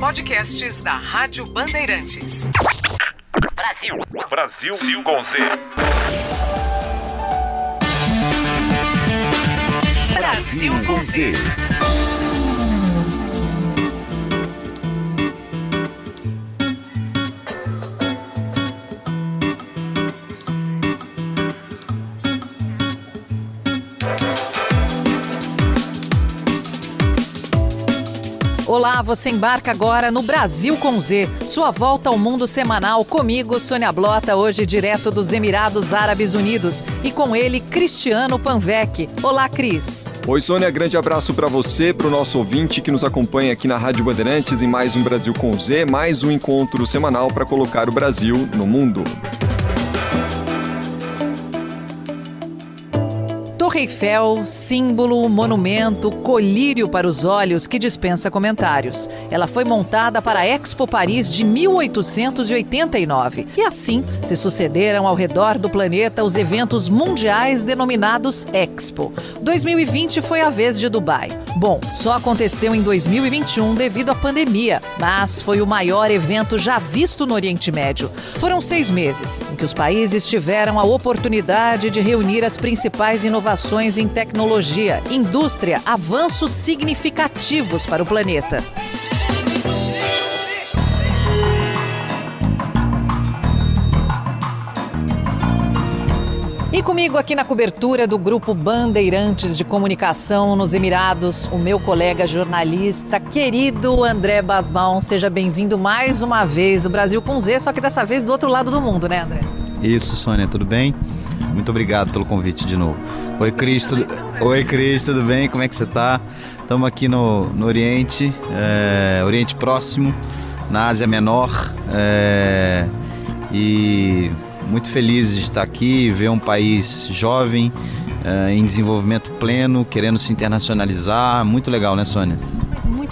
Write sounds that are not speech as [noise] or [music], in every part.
Podcasts da Rádio Bandeirantes. Brasil. Brasil com Z. Brasil com Z. Olá, você embarca agora no Brasil com Z, sua volta ao mundo semanal comigo, Sônia Blota, hoje direto dos Emirados Árabes Unidos e com ele, Cristiano Panvec. Olá, Cris. Oi, Sônia, grande abraço para você, para o nosso ouvinte que nos acompanha aqui na Rádio Bandeirantes em mais um Brasil com Z, mais um encontro semanal para colocar o Brasil no mundo. Torre Eiffel, símbolo, monumento, colírio para os olhos que dispensa comentários. Ela foi montada para a Expo Paris de 1889 e assim se sucederam ao redor do planeta os eventos mundiais denominados Expo. 2020 foi a vez de Dubai. Bom, só aconteceu em 2021 devido à pandemia, mas foi o maior evento já visto no Oriente Médio. Foram seis meses em que os países tiveram a oportunidade de reunir as principais inovações em tecnologia, indústria, avanços significativos para o planeta. E comigo aqui na cobertura do grupo Bandeirantes de Comunicação nos Emirados, o meu colega jornalista querido André Basbão. Seja bem-vindo mais uma vez. O Brasil com Z, só que dessa vez do outro lado do mundo, né, André? Isso, Sônia, tudo bem? Muito obrigado pelo convite de novo. Oi, Cris, tudo... Oi, Cris, tudo bem? Como é que você está? Estamos aqui no, no Oriente, é, Oriente Próximo, na Ásia Menor, é, e muito felizes de estar aqui, ver um país jovem, é, em desenvolvimento pleno, querendo se internacionalizar. Muito legal, né, Sônia?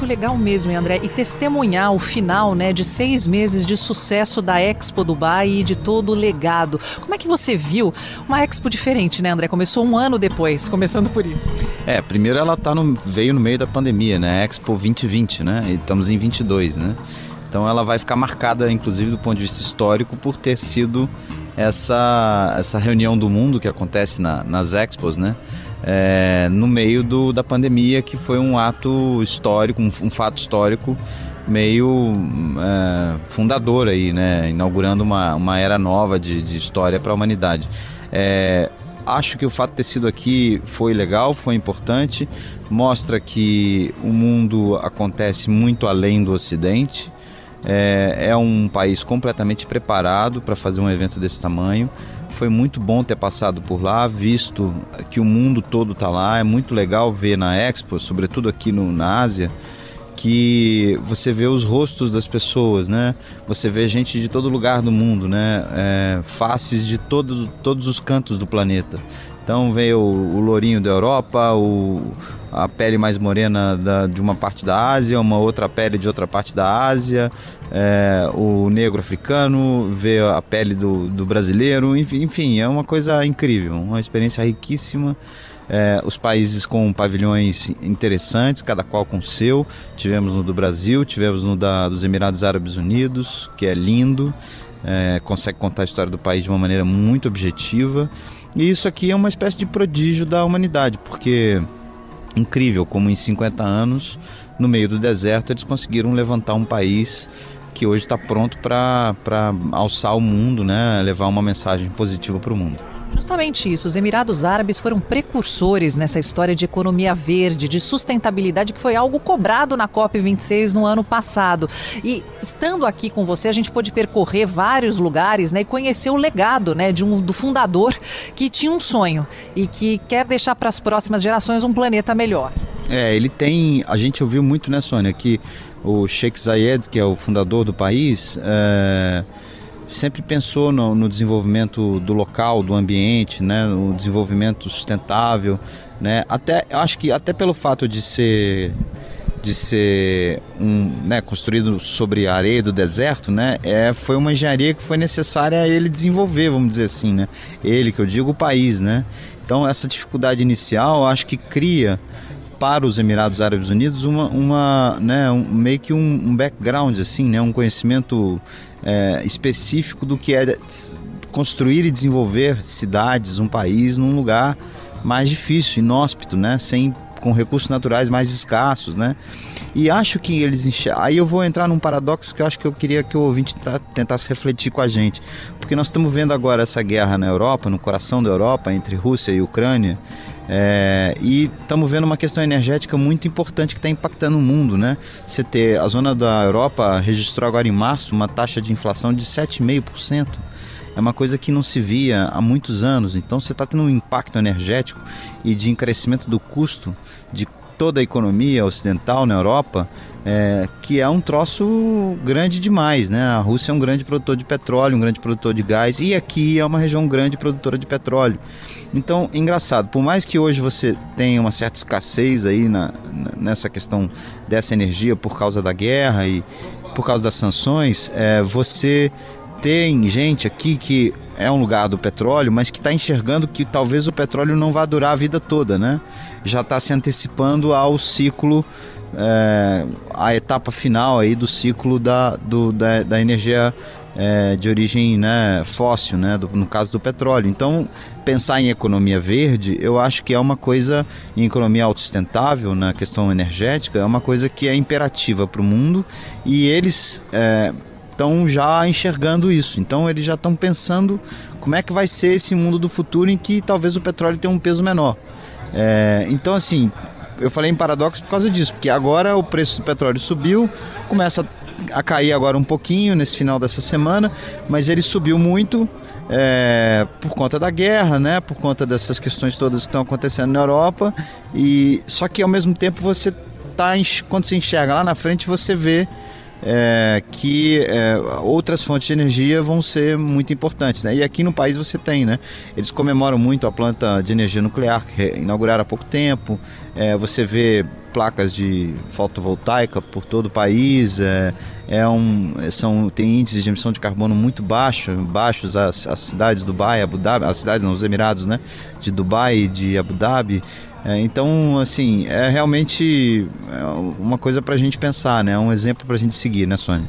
Muito legal mesmo, André. E testemunhar o final né, de seis meses de sucesso da Expo Dubai e de todo o legado. Como é que você viu uma Expo diferente, né, André? Começou um ano depois, começando por isso. É, primeiro ela tá no, veio no meio da pandemia, né? Expo 2020, né? E estamos em 22, né? Então ela vai ficar marcada, inclusive do ponto de vista histórico, por ter sido essa, essa reunião do mundo que acontece na, nas expos, né? É, no meio do, da pandemia, que foi um ato histórico, um, um fato histórico meio é, fundador aí, né? Inaugurando uma, uma era nova de, de história para a humanidade. É, acho que o fato de ter sido aqui foi legal, foi importante, mostra que o mundo acontece muito além do Ocidente. É, é um país completamente preparado para fazer um evento desse tamanho. Foi muito bom ter passado por lá, visto que o mundo todo está lá. É muito legal ver na Expo, sobretudo aqui no, na Ásia, que você vê os rostos das pessoas, né? Você vê gente de todo lugar do mundo, né? É, faces de todo, todos os cantos do planeta. Então veio o, lourinho da Europa, o, a pele mais morena da, de uma parte da Ásia, uma outra pele de outra parte da Ásia, é, o negro africano, veio a pele do, do brasileiro, enfim, enfim, é uma coisa incrível, uma experiência riquíssima. É, os países com pavilhões interessantes, cada qual com o seu. Tivemos no do Brasil, tivemos no da, dos Emirados Árabes Unidos, que é lindo, é, consegue contar a história do país de uma maneira muito objetiva. E isso aqui é uma espécie de prodígio da humanidade, porque incrível como em 50 anos, no meio do deserto, eles conseguiram levantar um país que hoje está pronto para alçar o mundo, né? levar uma mensagem positiva para o mundo. Justamente isso, os Emirados Árabes foram precursores nessa história de economia verde, de sustentabilidade, que foi algo cobrado na COP26 no ano passado. E estando aqui com você, a gente pôde percorrer vários lugares né, e conhecer o legado né, de um, do fundador que tinha um sonho e que quer deixar para as próximas gerações um planeta melhor. É, ele tem. A gente ouviu muito, né, Sônia, que o Sheikh Zayed, que é o fundador do país, é sempre pensou no, no, desenvolvimento do local, do ambiente, né, o desenvolvimento sustentável, né, até acho que até pelo fato de ser de ser um, né, construído sobre a areia do deserto, né, é, foi uma engenharia que foi necessária a ele desenvolver, vamos dizer assim, né, ele que eu digo o país, né, então essa dificuldade inicial acho que cria para os Emirados Árabes Unidos uma, uma né, um, meio que um, um, background assim, né, um conhecimento é, específico do que é construir e desenvolver cidades, um país num lugar mais difícil, inóspito, né, sem com recursos naturais mais escassos, né? E acho que eles enxergam. Aí eu vou entrar num paradoxo que eu acho que eu queria que o ouvinte tentasse refletir com a gente. Porque nós estamos vendo agora essa guerra na Europa, no coração da Europa, entre Rússia e Ucrânia. É, e estamos vendo uma questão energética muito importante que está impactando o mundo, né? Você ter a zona da Europa registrou agora em março uma taxa de inflação de 7,5%. É uma coisa que não se via há muitos anos. Então você está tendo um impacto energético e de encarecimento do custo de toda a economia ocidental na Europa, é, que é um troço grande demais, né? A Rússia é um grande produtor de petróleo, um grande produtor de gás, e aqui é uma região grande produtora de petróleo. Então, engraçado, por mais que hoje você tenha uma certa escassez aí na, nessa questão dessa energia por causa da guerra e por causa das sanções, é, você tem gente aqui que é um lugar do petróleo, mas que está enxergando que talvez o petróleo não vá durar a vida toda, né? Já está se antecipando ao ciclo, é, a etapa final aí do ciclo da, do, da, da energia é, de origem né, fóssil, né, do, no caso do petróleo. Então, pensar em economia verde, eu acho que é uma coisa, em economia autossustentável, na questão energética, é uma coisa que é imperativa para o mundo e eles estão é, já enxergando isso. Então, eles já estão pensando como é que vai ser esse mundo do futuro em que talvez o petróleo tenha um peso menor. É, então, assim, eu falei em paradoxo por causa disso, porque agora o preço do petróleo subiu, começa a a cair agora um pouquinho nesse final dessa semana, mas ele subiu muito é, por conta da guerra, né? Por conta dessas questões todas que estão acontecendo na Europa. E só que ao mesmo tempo você tá quando você enxerga lá na frente você vê é, que é, outras fontes de energia vão ser muito importantes. Né? E aqui no país você tem, né? Eles comemoram muito a planta de energia nuclear que inauguraram há pouco tempo. É, você vê placas de fotovoltaica por todo o país. É, é um, são, tem índices de emissão de carbono muito baixo, baixos as, as cidades de Dubai, Abu Dhabi, as cidades, não, os Emirados, né? De Dubai e de Abu Dhabi. É, então, assim, é realmente é, uma coisa para a gente pensar, né? Um exemplo para a gente seguir, né, Sônia?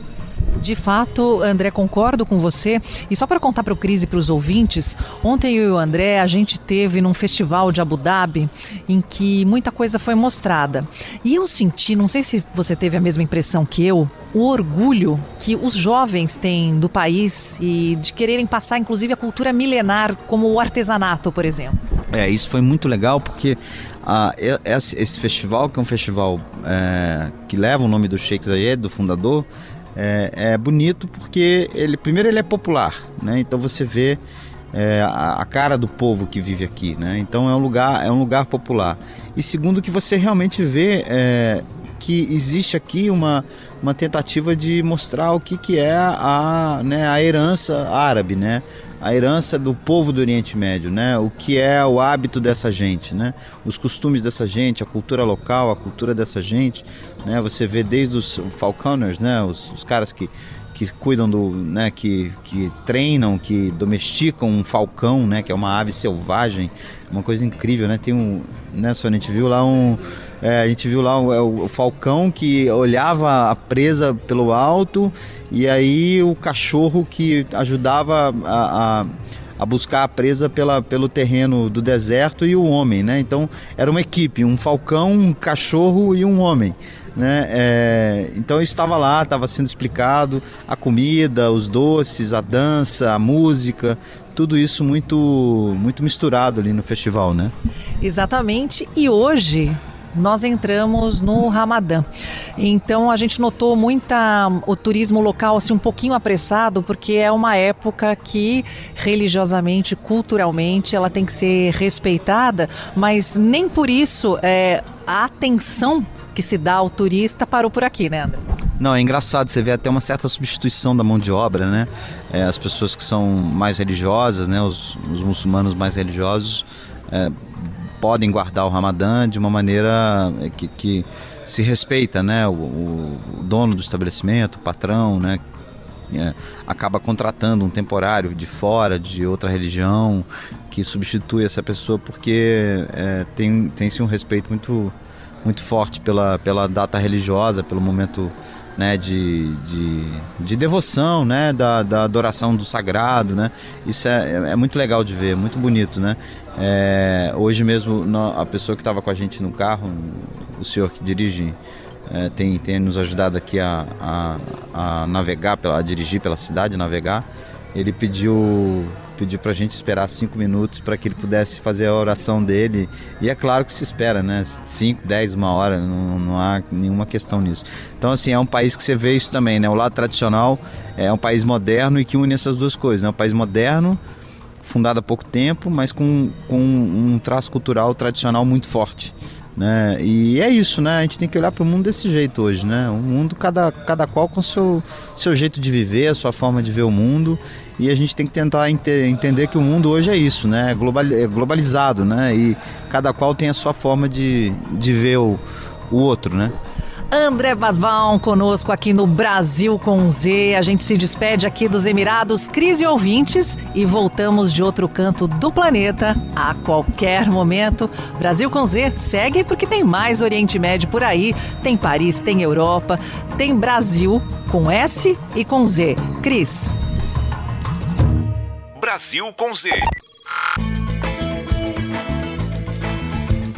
De fato, André, concordo com você. E só para contar para o Cris e para os ouvintes, ontem eu e o André, a gente teve num festival de Abu Dhabi em que muita coisa foi mostrada. E eu senti, não sei se você teve a mesma impressão que eu, o orgulho que os jovens têm do país e de quererem passar, inclusive, a cultura milenar, como o artesanato, por exemplo. É, isso foi muito legal porque ah, esse festival, que é um festival é, que leva o nome do Sheikh Zayed, do fundador, é, é, bonito porque ele primeiro ele é popular, né? Então você vê é, a, a, cara do povo que vive aqui, né? Então é um lugar é um lugar popular. E segundo que você realmente vê é, que existe aqui uma, uma tentativa de mostrar o que, que é a, né, a herança árabe, né? A herança do povo do Oriente Médio, né? O que é o hábito dessa gente, né? Os costumes dessa gente, a cultura local, a cultura dessa gente, né? Você vê desde os falconers, né? Os, os caras que que cuidam do, né, que, que treinam, que domesticam um falcão, né, que é uma ave selvagem, uma coisa incrível, né? Tem um, né, Sônia, a gente viu lá um, é, a gente viu lá o, é, o, falcão que olhava a presa pelo alto e aí o cachorro que ajudava a, a, a buscar a presa pela, pelo terreno do deserto e o homem, né? Então era uma equipe, um falcão, um cachorro e um homem. Né? É, então estava lá, estava sendo explicado a comida, os doces, a dança, a música, tudo isso muito muito misturado ali no festival, né? Exatamente. E hoje nós entramos no Ramadã. Então a gente notou muita o turismo local assim um pouquinho apressado, porque é uma época que religiosamente, culturalmente, ela tem que ser respeitada, mas nem por isso é, a atenção que se dá ao turista parou por aqui, né, André? Não, é engraçado, você vê até uma certa substituição da mão de obra, né? É, as pessoas que são mais religiosas, né? Os, os muçulmanos mais religiosos é, podem guardar o Ramadã de uma maneira é, que, que se respeita, né? O, o, dono do estabelecimento, o patrão, né? É, acaba contratando um temporário de fora, de outra religião, que substitui essa pessoa porque é, tem, tem-se um respeito muito, muito forte pela, pela data religiosa, pelo momento né, de, de, de, devoção, né, da, da adoração do sagrado, né, isso é, é muito legal de ver, muito bonito, né, é, hoje mesmo a pessoa que estava com a gente no carro, o senhor que dirige, é, tem, tem nos ajudado aqui a, a, a navegar, a dirigir pela cidade, navegar, ele pediu pediu para a gente esperar cinco minutos para que ele pudesse fazer a oração dele. E é claro que se espera, né? Cinco, dez, uma hora, não, não há nenhuma questão nisso. Então, assim, é um país que você vê isso também, né? O lado tradicional é um país moderno e que une essas duas coisas, né? Um país moderno, fundado há pouco tempo, mas com, com um traço cultural tradicional muito forte. Né? E é isso, né? A gente tem que olhar para o mundo desse jeito hoje, né? O mundo cada, cada qual com seu, seu jeito de viver, a sua forma de ver o mundo e a gente tem que tentar ente entender que o mundo hoje é isso, né? É, global, é globalizado, né? E cada qual tem a sua forma de, de ver o, o outro, né? André Basval conosco aqui no Brasil com Z. A gente se despede aqui dos Emirados, crise ouvintes, e voltamos de outro canto do planeta a qualquer momento. Brasil com Z segue porque tem mais Oriente Médio por aí. Tem Paris, tem Europa, tem Brasil com S e com Z. Cris. Brasil com Z.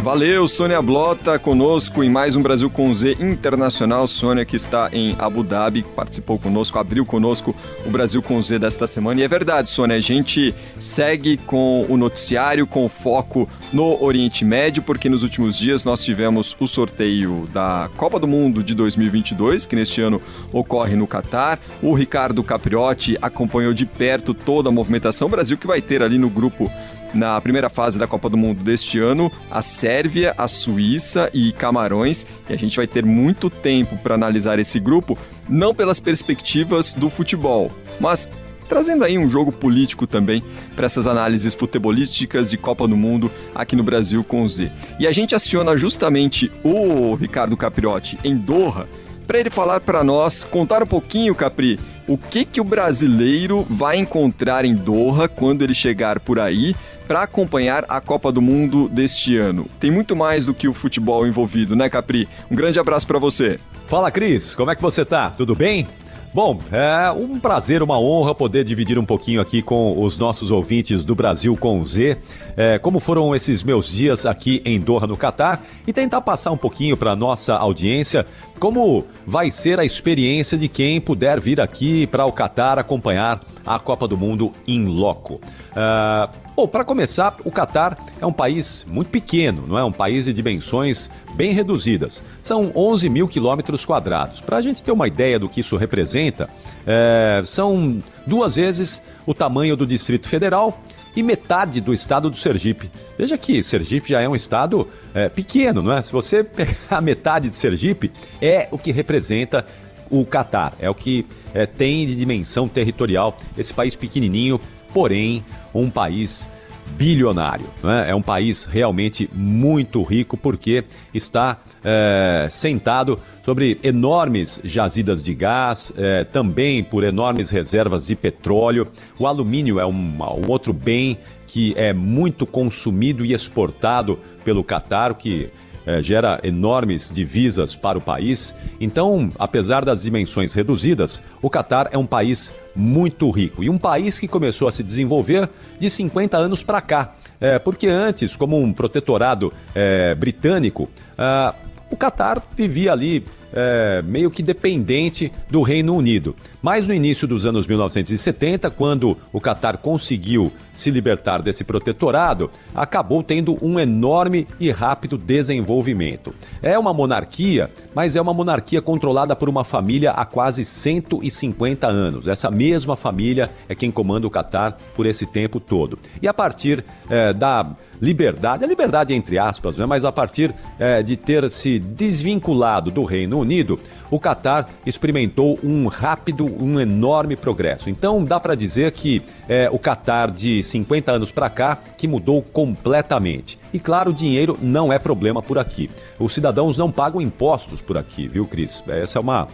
Valeu, Sônia Blota, conosco em mais um Brasil com Z Internacional. Sônia, que está em Abu Dhabi, participou conosco, abriu conosco o Brasil com Z desta semana. E é verdade, Sônia, a gente segue com o noticiário, com foco no Oriente Médio, porque nos últimos dias nós tivemos o sorteio da Copa do Mundo de 2022, que neste ano ocorre no Catar. O Ricardo Capriotti acompanhou de perto toda a movimentação. O Brasil que vai ter ali no grupo na primeira fase da Copa do Mundo deste ano, a Sérvia, a Suíça e Camarões. E a gente vai ter muito tempo para analisar esse grupo, não pelas perspectivas do futebol, mas trazendo aí um jogo político também para essas análises futebolísticas de Copa do Mundo aqui no Brasil com o Z. E a gente aciona justamente o Ricardo Capriotti em Doha para ele falar para nós, contar um pouquinho, Capri, o que que o brasileiro vai encontrar em Doha quando ele chegar por aí para acompanhar a Copa do Mundo deste ano. Tem muito mais do que o futebol envolvido, né, Capri? Um grande abraço para você. Fala, Cris. Como é que você tá? Tudo bem? Bom, é um prazer, uma honra poder dividir um pouquinho aqui com os nossos ouvintes do Brasil com Z, é, como foram esses meus dias aqui em Doha, no Catar, e tentar passar um pouquinho para nossa audiência como vai ser a experiência de quem puder vir aqui para o Catar acompanhar a Copa do Mundo em loco. Uh, bom, para começar, o Catar é um país muito pequeno, não é? Um país de dimensões bem reduzidas. São 11 mil quilômetros quadrados. Para a gente ter uma ideia do que isso representa, é, são duas vezes o tamanho do Distrito Federal e metade do estado do Sergipe. Veja que Sergipe já é um estado é, pequeno, não é? Se você pegar a metade de Sergipe, é o que representa o Catar, é o que é, tem de dimensão territorial esse país pequenininho, porém um país bilionário. É? é? um país realmente muito rico porque está é, sentado sobre enormes jazidas de gás, é, também por enormes reservas de petróleo. O alumínio é um, um outro bem que é muito consumido e exportado pelo Catar, que é, gera enormes divisas para o país. Então, apesar das dimensões reduzidas, o Catar é um país muito rico e um país que começou a se desenvolver de 50 anos para cá. É, porque antes, como um protetorado é, britânico, ah, o Catar vivia ali é, meio que dependente do Reino Unido. Mas no início dos anos 1970, quando o Catar conseguiu se libertar desse protetorado, acabou tendo um enorme e rápido desenvolvimento. É uma monarquia, mas é uma monarquia controlada por uma família há quase 150 anos. Essa mesma família é quem comanda o Catar por esse tempo todo. E a partir é, da liberdade, a liberdade entre aspas, né? mas a partir é, de ter se desvinculado do Reino Unido, o Catar experimentou um rápido, um enorme progresso. Então dá para dizer que é o Catar de 50 anos para cá que mudou completamente. E claro, dinheiro não é problema por aqui. Os cidadãos não pagam impostos por aqui, viu, Cris? Essa é uma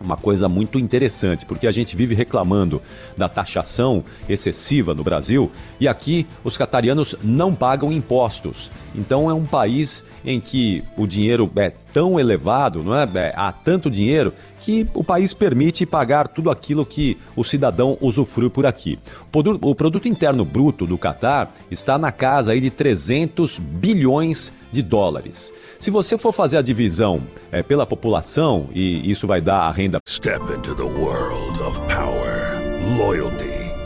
uma coisa muito interessante, porque a gente vive reclamando da taxação excessiva no Brasil e aqui os catarianos não pagam impostos. Então é um país em que o dinheiro é tão elevado, não é? há tanto dinheiro que o país permite pagar tudo aquilo que o cidadão usufrui por aqui. O produto interno bruto do Catar está na casa aí de 300 bilhões de dólares. Se você for fazer a divisão é, pela população, e isso vai dar a renda. Step into the world of power, loyalty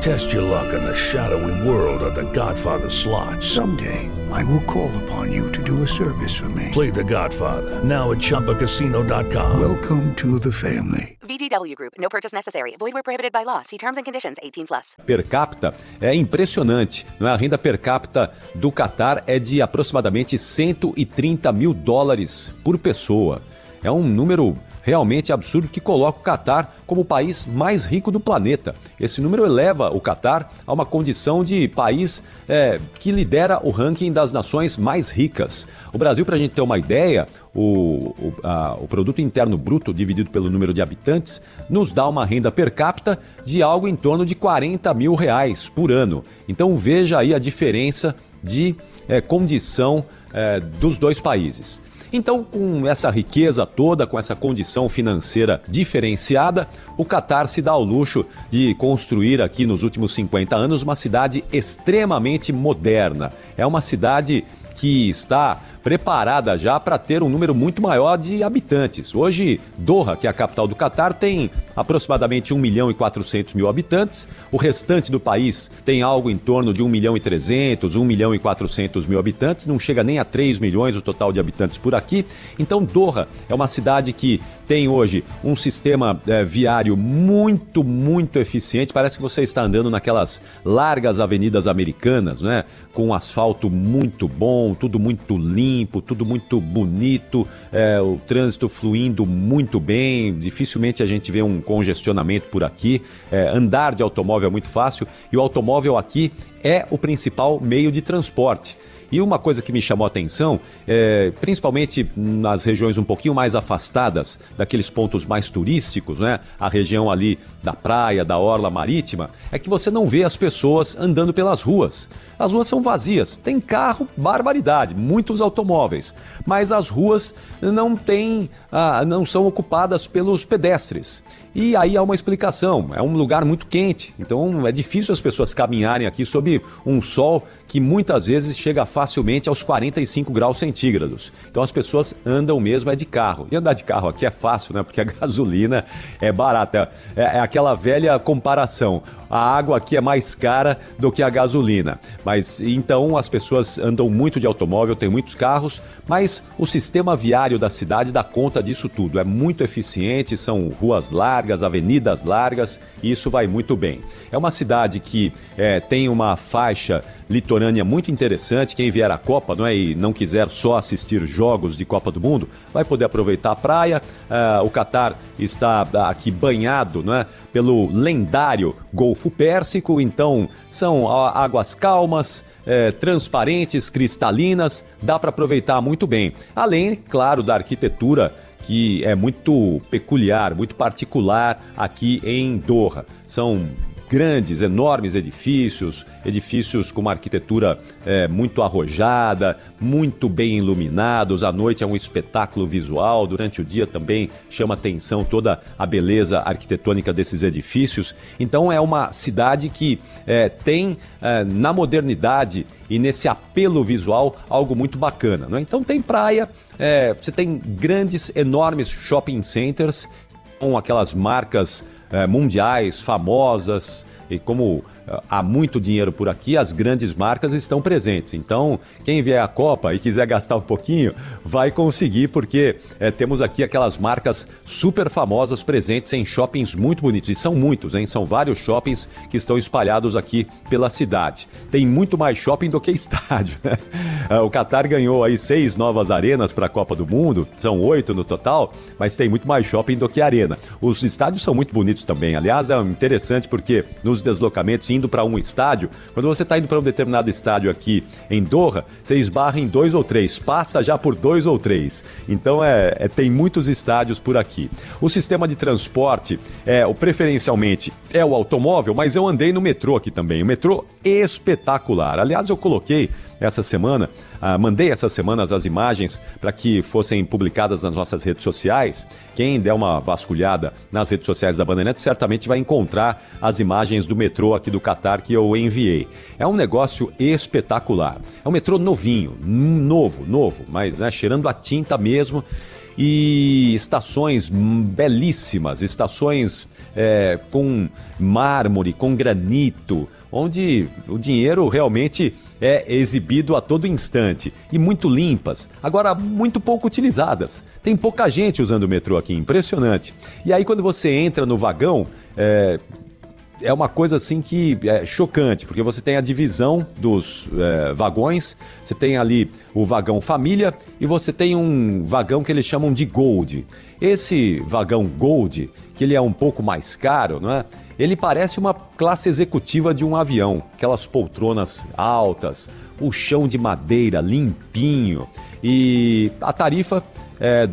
Test your luck in the shadowy world of The Godfather slot. Someday, I will call upon you to do a service for me. Play The Godfather now at ChumbaCasino.com. Welcome to the family. VGW Group. No purchase necessary. Void where prohibited by law. See terms and conditions. 18 plus. Per capita é impressionante. Não é? A renda per capita do Catar é de aproximadamente 130 mil dólares por pessoa. É um número realmente absurdo que coloca o Catar como o país mais rico do planeta. Esse número eleva o Catar a uma condição de país é, que lidera o ranking das nações mais ricas. O Brasil, para a gente ter uma ideia, o, o, a, o produto interno bruto dividido pelo número de habitantes nos dá uma renda per capita de algo em torno de 40 mil reais por ano. Então veja aí a diferença de é, condição é, dos dois países. Então, com essa riqueza toda, com essa condição financeira diferenciada, o Catar se dá ao luxo de construir aqui nos últimos 50 anos uma cidade extremamente moderna. É uma cidade que está preparada já para ter um número muito maior de habitantes. Hoje, Doha, que é a capital do Catar, tem aproximadamente 1 milhão e 400 mil habitantes. O restante do país tem algo em torno de 1 milhão e 300, 1 milhão e 400 mil habitantes. Não chega nem a 3 milhões o total de habitantes por aqui. Então, Doha é uma cidade que tem hoje um sistema é, viário muito, muito eficiente. Parece que você está andando naquelas largas avenidas americanas, né? Com um asfalto muito bom, tudo muito limpo, tudo muito bonito, é, o trânsito fluindo muito bem. Dificilmente a gente vê um congestionamento por aqui. É, andar de automóvel é muito fácil e o automóvel aqui é o principal meio de transporte. E uma coisa que me chamou a atenção, é, principalmente nas regiões um pouquinho mais afastadas daqueles pontos mais turísticos, né? A região ali da praia, da orla marítima, é que você não vê as pessoas andando pelas ruas. As ruas são vazias, tem carro, barbaridade, muitos automóveis, mas as ruas não têm, ah, não são ocupadas pelos pedestres. E aí há uma explicação: é um lugar muito quente, então é difícil as pessoas caminharem aqui sob um sol que muitas vezes chega facilmente aos 45 graus centígrados. Então as pessoas andam mesmo é de carro. E andar de carro aqui é fácil, né? Porque a [laughs] gasolina é barata. É, é aquela velha comparação. A água aqui é mais cara do que a gasolina. Mas então as pessoas andam muito de automóvel, tem muitos carros, mas o sistema viário da cidade dá conta disso tudo. É muito eficiente, são ruas largas, avenidas largas, e isso vai muito bem. É uma cidade que é, tem uma faixa litorânea muito interessante. Quem vier à Copa não é, e não quiser só assistir jogos de Copa do Mundo, vai poder aproveitar a praia. Uh, o Catar está aqui banhado não é, pelo lendário Golfo Golfo Pérsico, então são águas calmas, é, transparentes, cristalinas, dá para aproveitar muito bem. Além, claro, da arquitetura que é muito peculiar, muito particular aqui em Doha. São grandes, enormes edifícios, edifícios com uma arquitetura é, muito arrojada, muito bem iluminados. À noite é um espetáculo visual, durante o dia também chama atenção toda a beleza arquitetônica desses edifícios. Então é uma cidade que é, tem é, na modernidade e nesse apelo visual algo muito bacana. Né? Então tem praia, é, você tem grandes, enormes shopping centers com aquelas marcas mundiais famosas e como há muito dinheiro por aqui, as grandes marcas estão presentes. Então, quem vier à Copa e quiser gastar um pouquinho, vai conseguir, porque é, temos aqui aquelas marcas super famosas presentes em shoppings muito bonitos. E são muitos, hein? São vários shoppings que estão espalhados aqui pela cidade. Tem muito mais shopping do que [laughs] estádio. Né? É, o Qatar ganhou aí seis novas arenas para a Copa do Mundo, são oito no total, mas tem muito mais shopping do que arena. Os estádios são muito bonitos também. Aliás, é interessante porque nos deslocamentos, indo para um estádio, quando você está indo para um determinado estádio aqui em Doha, você esbarra em dois ou três, passa já por dois ou três. Então é, é tem muitos estádios por aqui. O sistema de transporte é o preferencialmente é o automóvel, mas eu andei no metrô aqui também. O metrô espetacular. Aliás, eu coloquei essa semana, ah, mandei essas semanas as imagens para que fossem publicadas nas nossas redes sociais. Quem der uma vasculhada nas redes sociais da Bandeirantes certamente vai encontrar as imagens do metrô aqui do Catar que eu enviei. É um negócio espetacular. É um metrô novinho, novo, novo, mas né, cheirando a tinta mesmo. E estações belíssimas, estações é, com mármore, com granito, onde o dinheiro realmente é exibido a todo instante e muito limpas, agora muito pouco utilizadas. Tem pouca gente usando o metrô aqui, impressionante. E aí quando você entra no vagão, é, é uma coisa assim que é chocante, porque você tem a divisão dos é, vagões, você tem ali o vagão família e você tem um vagão que eles chamam de Gold. Esse vagão Gold, que ele é um pouco mais caro, não é? Ele parece uma classe executiva de um avião, aquelas poltronas altas, o chão de madeira limpinho e a tarifa é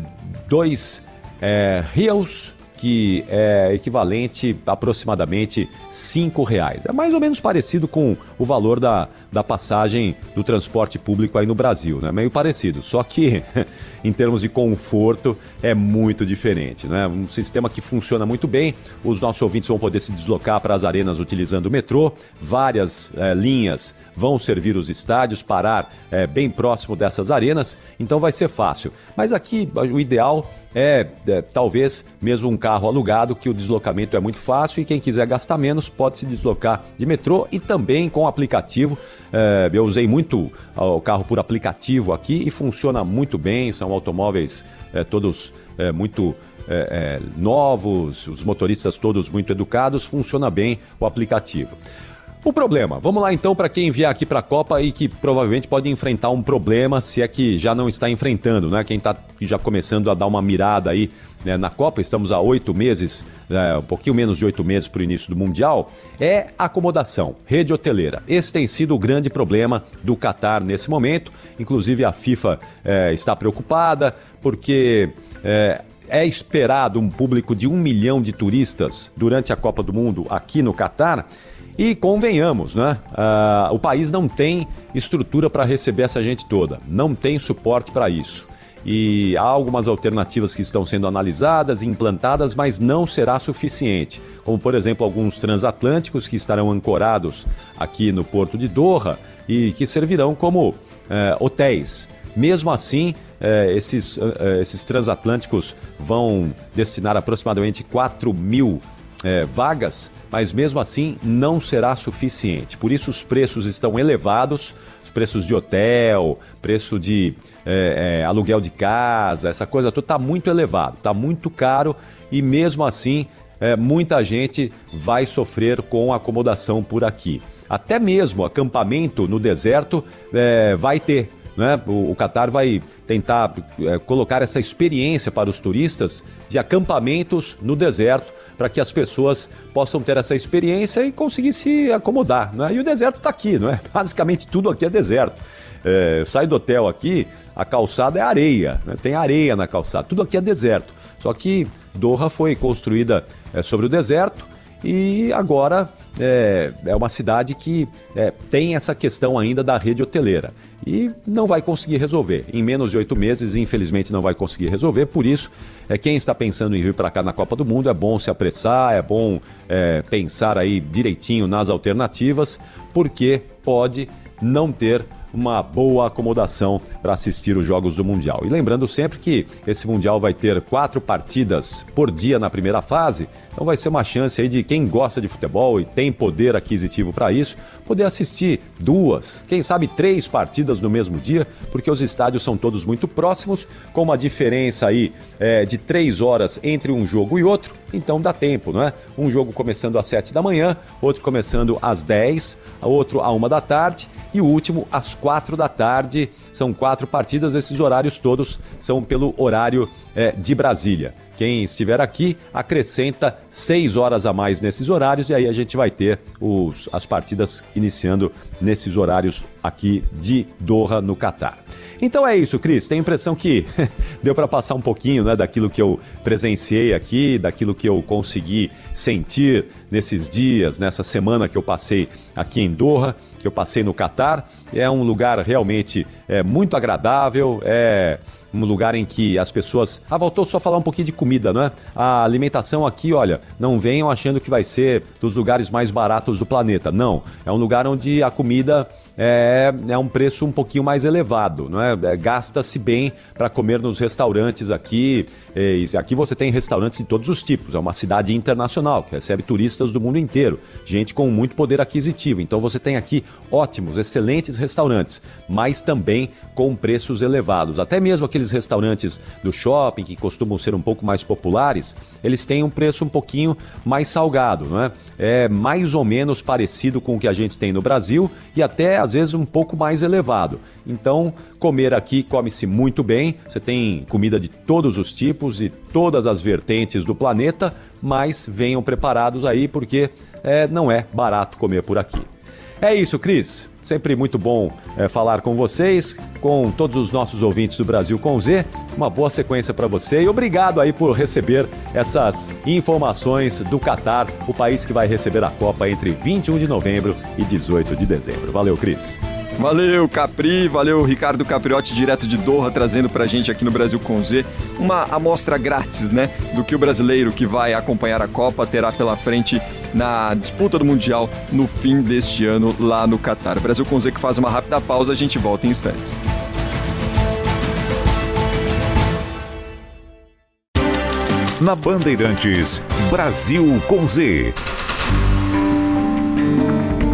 dois é, rios que é equivalente a aproximadamente R$ reais. É mais ou menos parecido com o valor da, da passagem do transporte público aí no Brasil, né? Meio parecido, só que [laughs] em termos de conforto é muito diferente, né? Um sistema que funciona muito bem, os nossos ouvintes vão poder se deslocar para as arenas utilizando o metrô, várias é, linhas vão servir os estádios, parar é, bem próximo dessas arenas, então vai ser fácil. Mas aqui o ideal é, é talvez mesmo um carro alugado, que o deslocamento é muito fácil e quem quiser gastar menos pode se deslocar de metrô e também com aplicativo. É, eu usei muito o carro por aplicativo aqui e funciona muito bem, são automóveis é, todos é, muito é, é, novos, os motoristas todos muito educados, funciona bem o aplicativo. O problema, vamos lá então para quem vier aqui para a Copa e que provavelmente pode enfrentar um problema, se é que já não está enfrentando, né? Quem está já começando a dar uma mirada aí né, na Copa, estamos há oito meses, é, um pouquinho menos de oito meses para o início do Mundial, é acomodação, rede hoteleira. Esse tem sido o grande problema do Catar nesse momento. Inclusive a FIFA é, está preocupada porque é, é esperado um público de um milhão de turistas durante a Copa do Mundo aqui no Catar. E convenhamos, né? Uh, o país não tem estrutura para receber essa gente toda, não tem suporte para isso. E há algumas alternativas que estão sendo analisadas implantadas, mas não será suficiente. Como, por exemplo, alguns transatlânticos que estarão ancorados aqui no porto de Doha e que servirão como uh, hotéis. Mesmo assim, uh, esses, uh, esses transatlânticos vão destinar aproximadamente 4 mil vagas mas mesmo assim não será suficiente. Por isso os preços estão elevados, os preços de hotel, preço de é, é, aluguel de casa, essa coisa toda está muito elevado, está muito caro e mesmo assim é, muita gente vai sofrer com acomodação por aqui. Até mesmo acampamento no deserto vai ter né? O, o Qatar vai tentar é, colocar essa experiência para os turistas de acampamentos no deserto para que as pessoas possam ter essa experiência e conseguir se acomodar. Né? E o deserto está aqui, não é? [laughs] Basicamente tudo aqui é deserto. É, sai do hotel aqui, a calçada é areia, né? tem areia na calçada, tudo aqui é deserto. Só que Doha foi construída é, sobre o deserto e agora é, é uma cidade que é, tem essa questão ainda da rede hoteleira e não vai conseguir resolver. Em menos de oito meses, infelizmente, não vai conseguir resolver. Por isso, é, quem está pensando em vir para cá na Copa do Mundo é bom se apressar, é bom é, pensar aí direitinho nas alternativas, porque pode não ter uma boa acomodação para assistir os jogos do Mundial. E lembrando sempre que esse Mundial vai ter quatro partidas por dia na primeira fase, então vai ser uma chance aí de quem gosta de futebol e tem poder aquisitivo para isso, poder assistir duas, quem sabe três partidas no mesmo dia, porque os estádios são todos muito próximos, com uma diferença aí é, de três horas entre um jogo e outro, então dá tempo, não é? Um jogo começando às sete da manhã, outro começando às dez, outro à uma da tarde e o último às quatro da tarde. São quatro partidas, esses horários todos são pelo horário é, de Brasília. Quem estiver aqui acrescenta seis horas a mais nesses horários e aí a gente vai ter os, as partidas iniciando nesses horários aqui de Doha, no Catar. Então é isso, Cris. Tenho a impressão que [laughs] deu para passar um pouquinho né, daquilo que eu presenciei aqui, daquilo que eu consegui sentir nesses dias, nessa semana que eu passei aqui em Doha, que eu passei no Catar. É um lugar realmente é, muito agradável, é um lugar em que as pessoas. Ah, voltou só falar um pouquinho de comida, não é? A alimentação aqui, olha, não venham achando que vai ser dos lugares mais baratos do planeta. Não. É um lugar onde a comida é, é um preço um pouquinho mais elevado, não é? é Gasta-se bem para comer nos restaurantes aqui. É, aqui você tem restaurantes de todos os tipos. É uma cidade internacional que recebe turistas do mundo inteiro, gente com muito poder aquisitivo. Então você tem aqui ótimos, excelentes restaurantes, mas também com preços elevados. Até mesmo aqueles restaurantes do shopping que costumam ser um pouco mais populares, eles têm um preço um pouquinho mais salgado, não é? É mais ou menos parecido com o que a gente tem no Brasil e até às vezes um pouco mais elevado. Então, comer aqui come-se muito bem. Você tem comida de todos os tipos e todas as vertentes do planeta, mas venham preparados aí porque é, não é barato comer por aqui. É isso, Cris. Sempre muito bom é, falar com vocês, com todos os nossos ouvintes do Brasil com Z. Uma boa sequência para você e obrigado aí por receber essas informações do Catar, o país que vai receber a Copa entre 21 de novembro e 18 de dezembro. Valeu, Cris. Valeu, Capri, valeu, Ricardo Capriotti, direto de Doha, trazendo pra gente aqui no Brasil com Z uma amostra grátis, né, do que o brasileiro que vai acompanhar a Copa terá pela frente na disputa do Mundial no fim deste ano lá no Catar. Brasil com Z que faz uma rápida pausa, a gente volta em instantes. Na Bandeirantes, Brasil com Z.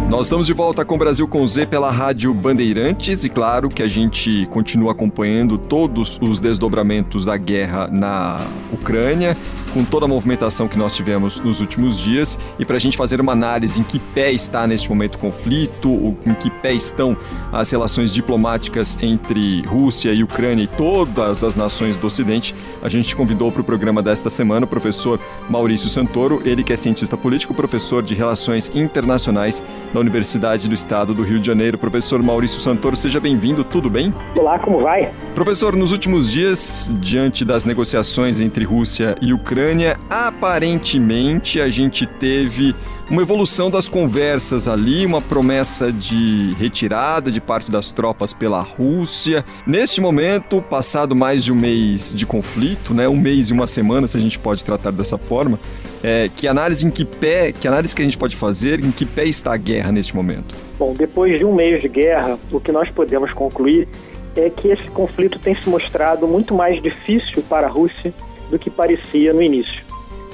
Nós estamos de volta com Brasil com Z pela Rádio Bandeirantes e claro que a gente continua acompanhando todos os desdobramentos da guerra na Ucrânia com toda a movimentação que nós tivemos nos últimos dias e para a gente fazer uma análise em que pé está neste momento o conflito, em que pé estão as relações diplomáticas entre Rússia e Ucrânia e todas as nações do Ocidente, a gente convidou para o programa desta semana o professor Maurício Santoro, ele que é cientista político, professor de Relações Internacionais da Universidade do Estado do Rio de Janeiro. Professor Maurício Santoro, seja bem-vindo, tudo bem? Olá, como vai? Professor, nos últimos dias, diante das negociações entre Rússia e Ucrânia, Ucrânia, aparentemente a gente teve uma evolução das conversas ali, uma promessa de retirada de parte das tropas pela Rússia. Neste momento, passado mais de um mês de conflito, né, um mês e uma semana, se a gente pode tratar dessa forma, é, que análise em que pé, que análise que a gente pode fazer, em que pé está a guerra neste momento? Bom, depois de um mês de guerra, o que nós podemos concluir é que esse conflito tem se mostrado muito mais difícil para a Rússia do que parecia no início.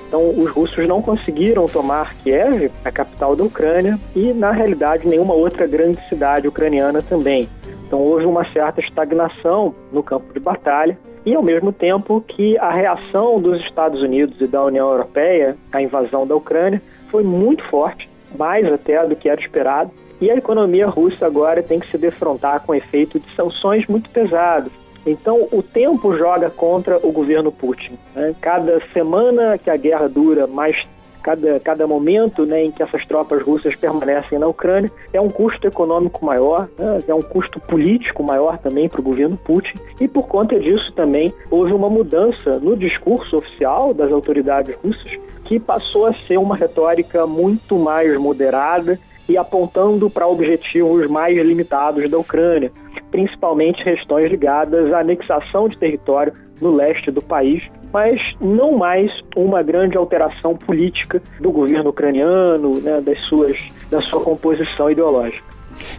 Então, os russos não conseguiram tomar Kiev, a capital da Ucrânia, e, na realidade, nenhuma outra grande cidade ucraniana também. Então, houve uma certa estagnação no campo de batalha, e, ao mesmo tempo, que a reação dos Estados Unidos e da União Europeia à invasão da Ucrânia foi muito forte, mais até do que era esperado, E a economia russa agora tem que se defrontar com o efeito de sanções muito pesadas. Então, o tempo joga contra o governo Putin. Né? Cada semana que a guerra dura mais cada, cada momento né, em que essas tropas russas permanecem na Ucrânia é um custo econômico maior, né, é um custo político maior também para o governo Putin, e por conta disso também houve uma mudança no discurso oficial das autoridades russas, que passou a ser uma retórica muito mais moderada e apontando para objetivos mais limitados da Ucrânia, principalmente questões ligadas à anexação de território no leste do país, mas não mais uma grande alteração política do governo ucraniano, né, das suas, da sua composição ideológica.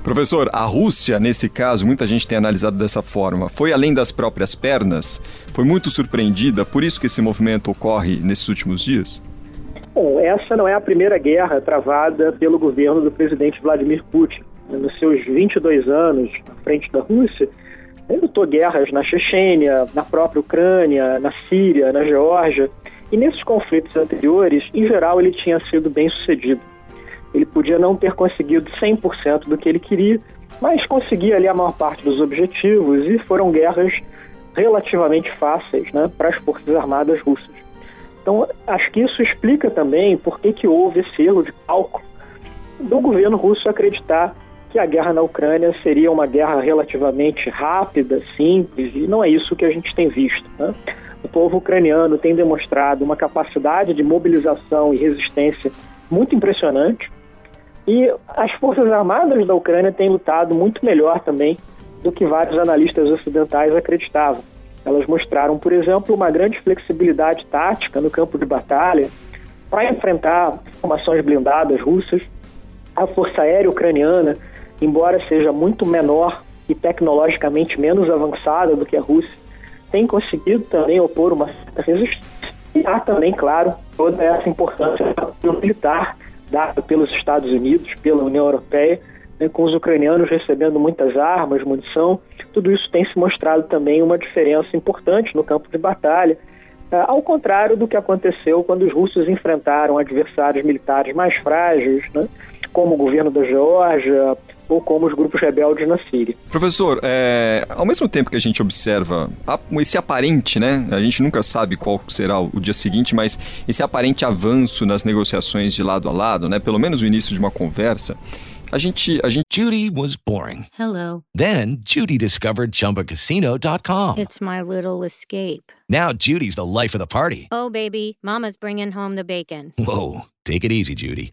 Professor, a Rússia, nesse caso, muita gente tem analisado dessa forma, foi além das próprias pernas? Foi muito surpreendida, por isso que esse movimento ocorre nesses últimos dias? Bom, essa não é a primeira guerra travada pelo governo do presidente Vladimir Putin. Nos seus 22 anos à frente da Rússia, ele lutou guerras na Chechênia, na própria Ucrânia, na Síria, na Geórgia. E nesses conflitos anteriores, em geral, ele tinha sido bem sucedido. Ele podia não ter conseguido 100% do que ele queria, mas conseguia ali a maior parte dos objetivos e foram guerras relativamente fáceis né, para as forças armadas russas. Então, acho que isso explica também por que, que houve esse erro de cálculo do governo russo acreditar que a guerra na Ucrânia seria uma guerra relativamente rápida, simples, e não é isso que a gente tem visto. Né? O povo ucraniano tem demonstrado uma capacidade de mobilização e resistência muito impressionante, e as Forças Armadas da Ucrânia têm lutado muito melhor também do que vários analistas ocidentais acreditavam. Elas mostraram, por exemplo, uma grande flexibilidade tática no campo de batalha para enfrentar formações blindadas russas. A Força Aérea Ucraniana embora seja muito menor e tecnologicamente menos avançada do que a Rússia, tem conseguido também opor uma certa resistência. E há também, claro, toda essa importância militar dada pelos Estados Unidos, pela União Europeia, né, com os ucranianos recebendo muitas armas, munição. Tudo isso tem se mostrado também uma diferença importante no campo de batalha, é, ao contrário do que aconteceu quando os russos enfrentaram adversários militares mais frágeis, né, como o governo da Geórgia, ou como os grupos rebeldes na Síria. Professor, é, ao mesmo tempo que a gente observa esse aparente, né? A gente nunca sabe qual será o dia seguinte, mas esse aparente avanço nas negociações de lado a lado, né? Pelo menos o início de uma conversa. A gente, a gente. Judy was boring. Hello. Then Judy discovered ChumbaCasino.com. It's my little escape. Now Judy's the life of the party. Oh baby, Mama's bringing home the bacon. Whoa, take it easy, Judy.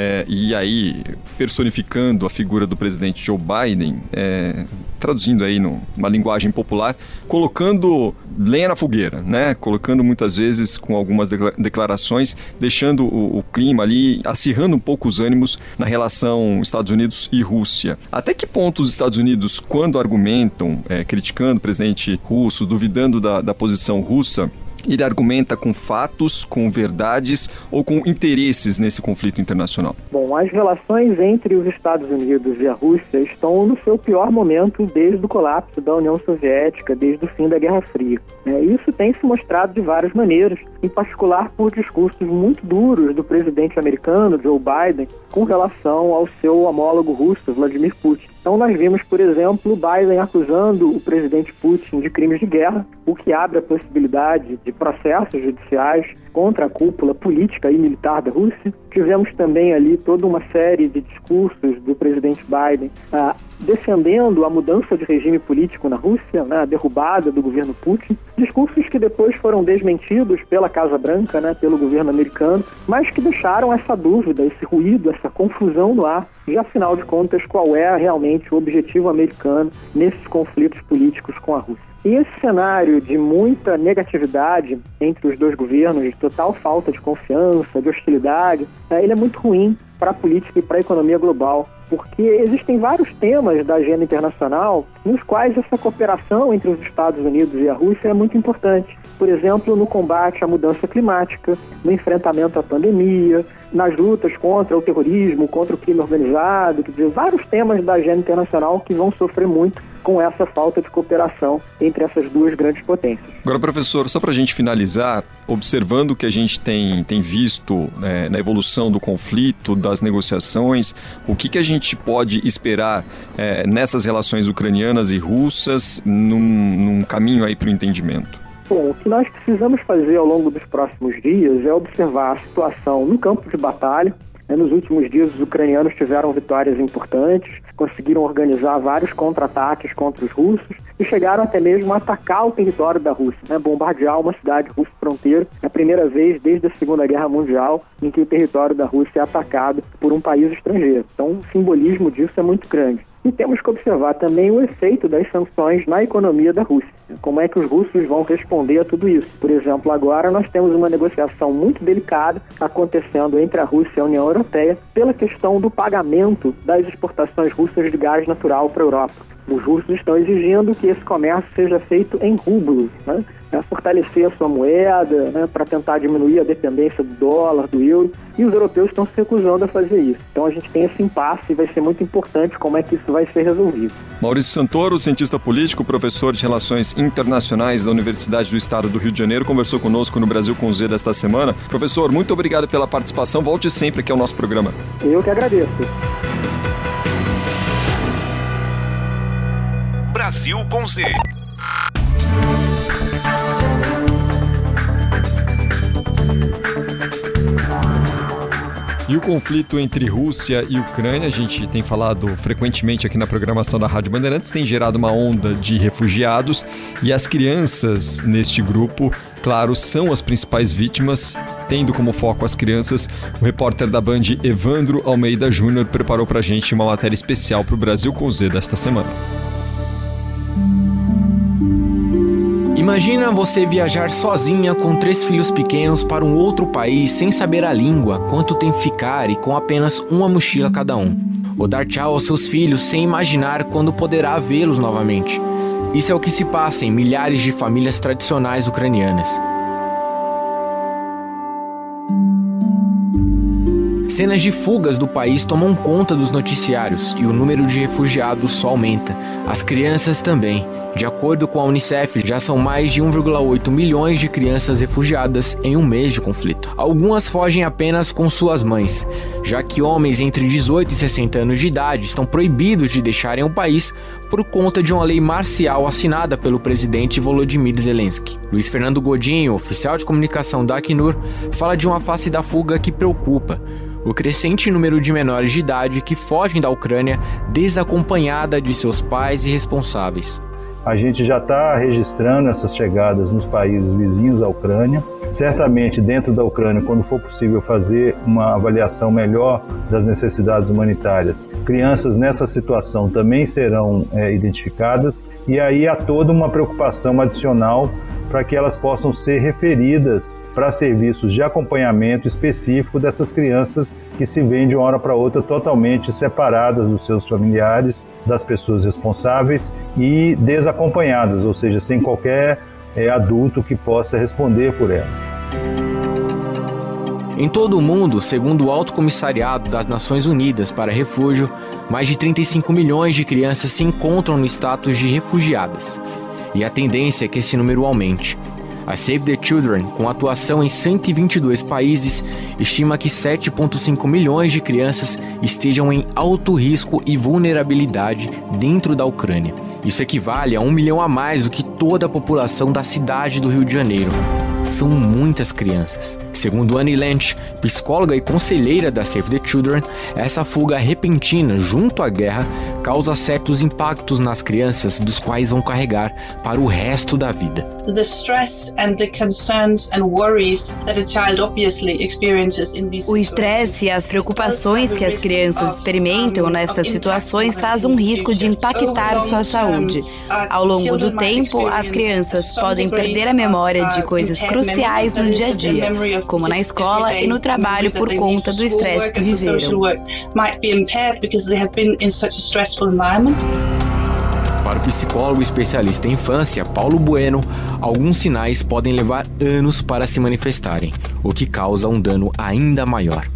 é, e aí, personificando a figura do presidente Joe Biden, é, traduzindo aí numa linguagem popular, colocando lenha na fogueira, né? Colocando muitas vezes com algumas declarações, deixando o, o clima ali, acirrando um pouco os ânimos na relação Estados Unidos e Rússia. Até que ponto os Estados Unidos, quando argumentam, é, criticando o presidente russo, duvidando da, da posição russa, ele argumenta com fatos, com verdades ou com interesses nesse conflito internacional? Bom, as relações entre os Estados Unidos e a Rússia estão no seu pior momento desde o colapso da União Soviética, desde o fim da Guerra Fria. É, isso tem se mostrado de várias maneiras, em particular por discursos muito duros do presidente americano, Joe Biden, com relação ao seu homólogo russo, Vladimir Putin. Então, nós vimos, por exemplo, Biden acusando o presidente Putin de crimes de guerra, o que abre a possibilidade de processos judiciais contra a cúpula política e militar da Rússia. Tivemos também ali toda uma série de discursos do presidente Biden ah, defendendo a mudança de regime político na Rússia, né, a derrubada do governo Putin. Discursos que depois foram desmentidos pela Casa Branca, né, pelo governo americano, mas que deixaram essa dúvida, esse ruído, essa confusão no ar. E afinal de contas, qual é realmente o objetivo americano nesses conflitos políticos com a Rússia? E esse cenário de muita negatividade entre os dois governos, de total falta de confiança, de hostilidade, é, ele é muito ruim para a política e para a economia global, porque existem vários temas da agenda internacional nos quais essa cooperação entre os Estados Unidos e a Rússia é muito importante. por exemplo, no combate à mudança climática, no enfrentamento à pandemia, nas lutas contra o terrorismo, contra o crime organizado, quer dizer, vários temas da agenda internacional que vão sofrer muito com essa falta de cooperação entre essas duas grandes potências. Agora, professor, só para a gente finalizar, observando o que a gente tem, tem visto né, na evolução do conflito, das negociações, o que, que a gente pode esperar é, nessas relações ucranianas e russas num, num caminho aí para o entendimento? Bom, o que nós precisamos fazer ao longo dos próximos dias é observar a situação no campo de batalha. Nos últimos dias, os ucranianos tiveram vitórias importantes, conseguiram organizar vários contra-ataques contra os russos e chegaram até mesmo a atacar o território da Rússia, né, bombardear uma cidade russa fronteira. É a primeira vez desde a Segunda Guerra Mundial em que o território da Rússia é atacado por um país estrangeiro. Então, o simbolismo disso é muito grande. E temos que observar também o efeito das sanções na economia da Rússia. Como é que os russos vão responder a tudo isso? Por exemplo, agora nós temos uma negociação muito delicada acontecendo entre a Rússia e a União Europeia pela questão do pagamento das exportações russas de gás natural para a Europa. Os russos estão exigindo que esse comércio seja feito em rublos, né? né, fortalecer a sua moeda, né, para tentar diminuir a dependência do dólar, do euro, e os europeus estão se recusando a fazer isso. Então a gente tem esse impasse e vai ser muito importante como é que isso vai ser resolvido. Maurício Santoro, cientista político, professor de Relações Internacionais da Universidade do Estado do Rio de Janeiro, conversou conosco no Brasil com Z desta semana. Professor, muito obrigado pela participação. Volte sempre aqui ao nosso programa. Eu que agradeço. Brasil com Z. E o conflito entre Rússia e Ucrânia, a gente tem falado frequentemente aqui na programação da Rádio Bandeirantes, tem gerado uma onda de refugiados e as crianças neste grupo, claro, são as principais vítimas. Tendo como foco as crianças, o repórter da Band Evandro Almeida Júnior preparou para a gente uma matéria especial para o Brasil com Z desta semana. Imagina você viajar sozinha com três filhos pequenos para um outro país sem saber a língua, quanto tempo ficar e com apenas uma mochila cada um. Ou dar tchau aos seus filhos sem imaginar quando poderá vê-los novamente. Isso é o que se passa em milhares de famílias tradicionais ucranianas. Cenas de fugas do país tomam conta dos noticiários e o número de refugiados só aumenta. As crianças também. De acordo com a Unicef, já são mais de 1,8 milhões de crianças refugiadas em um mês de conflito. Algumas fogem apenas com suas mães, já que homens entre 18 e 60 anos de idade estão proibidos de deixarem o país por conta de uma lei marcial assinada pelo presidente Volodymyr Zelensky. Luiz Fernando Godinho, oficial de comunicação da Acnur, fala de uma face da fuga que preocupa o crescente número de menores de idade que fogem da Ucrânia desacompanhada de seus pais e responsáveis. A gente já está registrando essas chegadas nos países vizinhos à Ucrânia. Certamente, dentro da Ucrânia, quando for possível fazer uma avaliação melhor das necessidades humanitárias, crianças nessa situação também serão é, identificadas. E aí há toda uma preocupação adicional para que elas possam ser referidas para serviços de acompanhamento específico dessas crianças que se veem de uma hora para outra totalmente separadas dos seus familiares, das pessoas responsáveis e desacompanhadas, ou seja, sem qualquer é, adulto que possa responder por elas. Em todo o mundo, segundo o Alto Comissariado das Nações Unidas para Refúgio, mais de 35 milhões de crianças se encontram no status de refugiadas. E a tendência é que esse número aumente. A Save the Children, com atuação em 122 países, estima que 7,5 milhões de crianças estejam em alto risco e vulnerabilidade dentro da Ucrânia. Isso equivale a um milhão a mais do que toda a população da cidade do Rio de Janeiro. São muitas crianças. Segundo Annie Lynch, psicóloga e conselheira da Save the Children, essa fuga repentina junto à guerra causa certos impactos nas crianças, dos quais vão carregar para o resto da vida. The stress and the concerns and worries that a child obviously experiences in these O estresse e as preocupações que as crianças experimentam nestas situações traz um risco de impactar sua saúde. Ao longo do tempo, as crianças podem perder a memória de coisas cruciais no dia a dia, como na escola e no trabalho por conta do estresse que viveram. Para o psicólogo especialista em infância, Paulo Bueno, alguns sinais podem levar anos para se manifestarem, o que causa um dano ainda maior.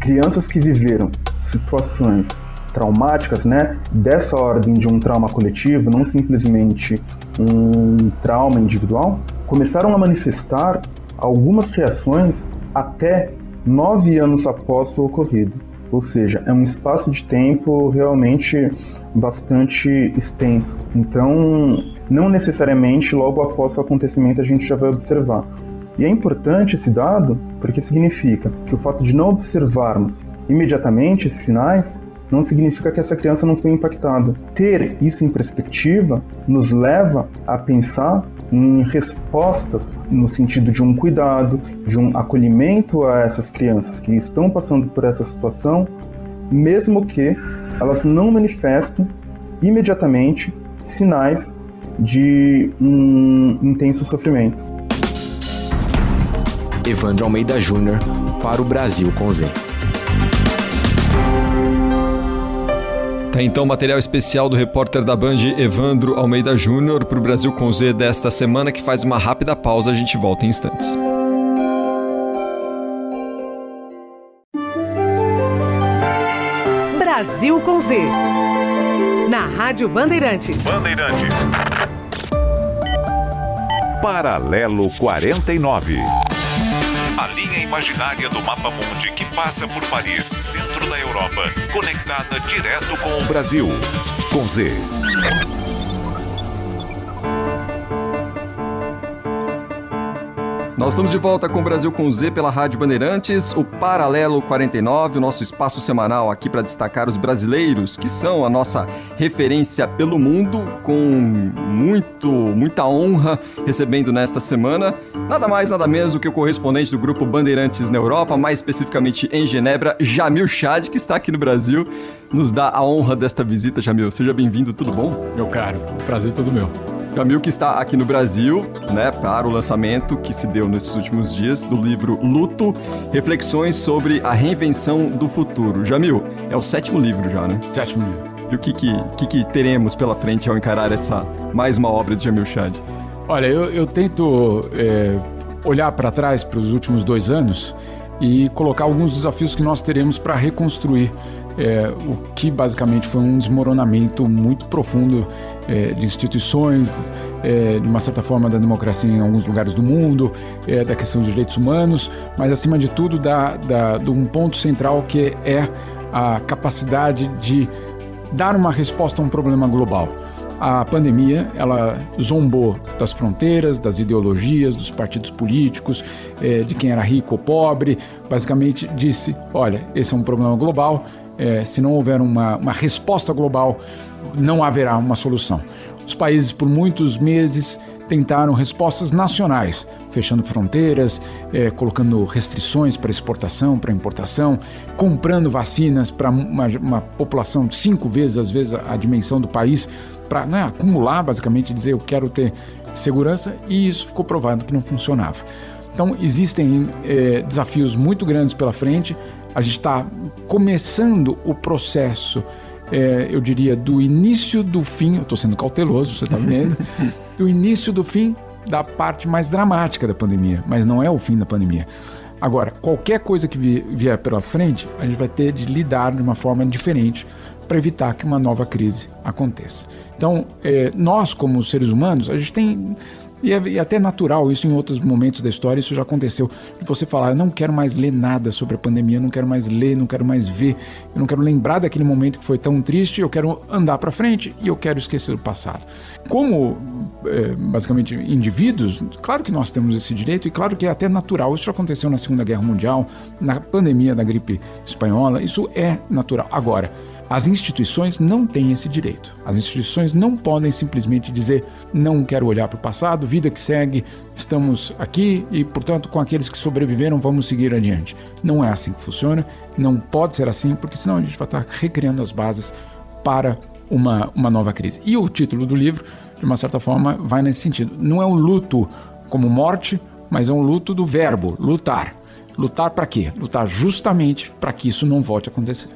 Crianças que viveram situações traumáticas, né, dessa ordem de um trauma coletivo, não simplesmente um trauma individual, começaram a manifestar algumas reações até nove anos após o ocorrido. Ou seja, é um espaço de tempo realmente bastante extenso. Então, não necessariamente logo após o acontecimento a gente já vai observar. E é importante esse dado porque significa que o fato de não observarmos imediatamente esses sinais não significa que essa criança não foi impactada. Ter isso em perspectiva nos leva a pensar em respostas no sentido de um cuidado, de um acolhimento a essas crianças que estão passando por essa situação, mesmo que elas não manifestem imediatamente sinais de um intenso sofrimento. Evandro Almeida Júnior para o Brasil com Z. Tá então material especial do repórter da Band Evandro Almeida Júnior para o Brasil com Z desta semana que faz uma rápida pausa, a gente volta em instantes. Brasil com Z. Na Rádio Bandeirantes. Bandeirantes. Paralelo 49. Linha imaginária do mapa mundi que passa por Paris, centro da Europa, conectada direto com o Brasil. Com Z. Nós estamos de volta com o Brasil com Z pela Rádio Bandeirantes, o Paralelo 49, o nosso espaço semanal aqui para destacar os brasileiros, que são a nossa referência pelo mundo, com muito, muita honra recebendo nesta semana, nada mais, nada menos que o correspondente do grupo Bandeirantes na Europa, mais especificamente em Genebra, Jamil Chad, que está aqui no Brasil, nos dá a honra desta visita, Jamil. Seja bem-vindo, tudo bom? Meu caro, prazer é todo meu. Jamil que está aqui no Brasil, né, para o lançamento que se deu nesses últimos dias do livro Luto, reflexões sobre a reinvenção do futuro. Jamil, é o sétimo livro já, né? Sétimo livro. E o que que, que, que teremos pela frente ao encarar essa mais uma obra de Jamil Chad? Olha, eu, eu tento é, olhar para trás para os últimos dois anos e colocar alguns desafios que nós teremos para reconstruir é, o que basicamente foi um desmoronamento muito profundo é, de instituições, é, de uma certa forma da democracia em alguns lugares do mundo, é, da questão dos direitos humanos, mas acima de tudo da, da, de um ponto central que é a capacidade de dar uma resposta a um problema global. A pandemia ela zombou das fronteiras, das ideologias, dos partidos políticos, é, de quem era rico ou pobre. Basicamente disse: olha, esse é um problema global. É, se não houver uma, uma resposta global, não haverá uma solução. Os países, por muitos meses, tentaram respostas nacionais, fechando fronteiras, é, colocando restrições para exportação, para importação, comprando vacinas para uma, uma, população cinco vezes, às vezes, a dimensão do país, para né, acumular, basicamente, dizer eu quero ter segurança, e isso ficou provado que não funcionava. Então, existem é, desafios muito grandes pela frente. A gente está começando o processo é, eu diria, do início do fim, eu estou sendo cauteloso, você está vendo, [laughs] do início do fim da parte mais dramática da pandemia, mas não é o fim da pandemia. Agora, qualquer coisa que vier pela frente, a gente vai ter de lidar de uma forma diferente para evitar que uma nova crise aconteça. Então, é, nós, como seres humanos, a gente tem e é, e é, até natural isso em outros momentos da história, isso já aconteceu. Você falar, eu não quero mais ler nada sobre a pandemia, eu não quero mais ler, não quero mais ver, eu não quero lembrar daquele momento que foi tão triste, eu quero andar para frente e eu quero esquecer do passado. Como, é, basicamente, indivíduos, claro que nós temos esse direito e claro que é até natural. Isso já aconteceu na Segunda Guerra Mundial, na pandemia da gripe espanhola, isso é natural. Agora, as instituições não têm esse direito. As instituições não podem simplesmente dizer não quero olhar para o passado, vida que segue, estamos aqui e, portanto, com aqueles que sobreviveram, vamos seguir adiante. Não é assim que funciona, não pode ser assim, porque senão a gente vai estar recriando as bases para uma, uma nova crise. E o título do livro, de uma certa forma, vai nesse sentido. Não é um luto como morte, mas é um luto do verbo lutar. Lutar para quê? Lutar justamente para que isso não volte a acontecer.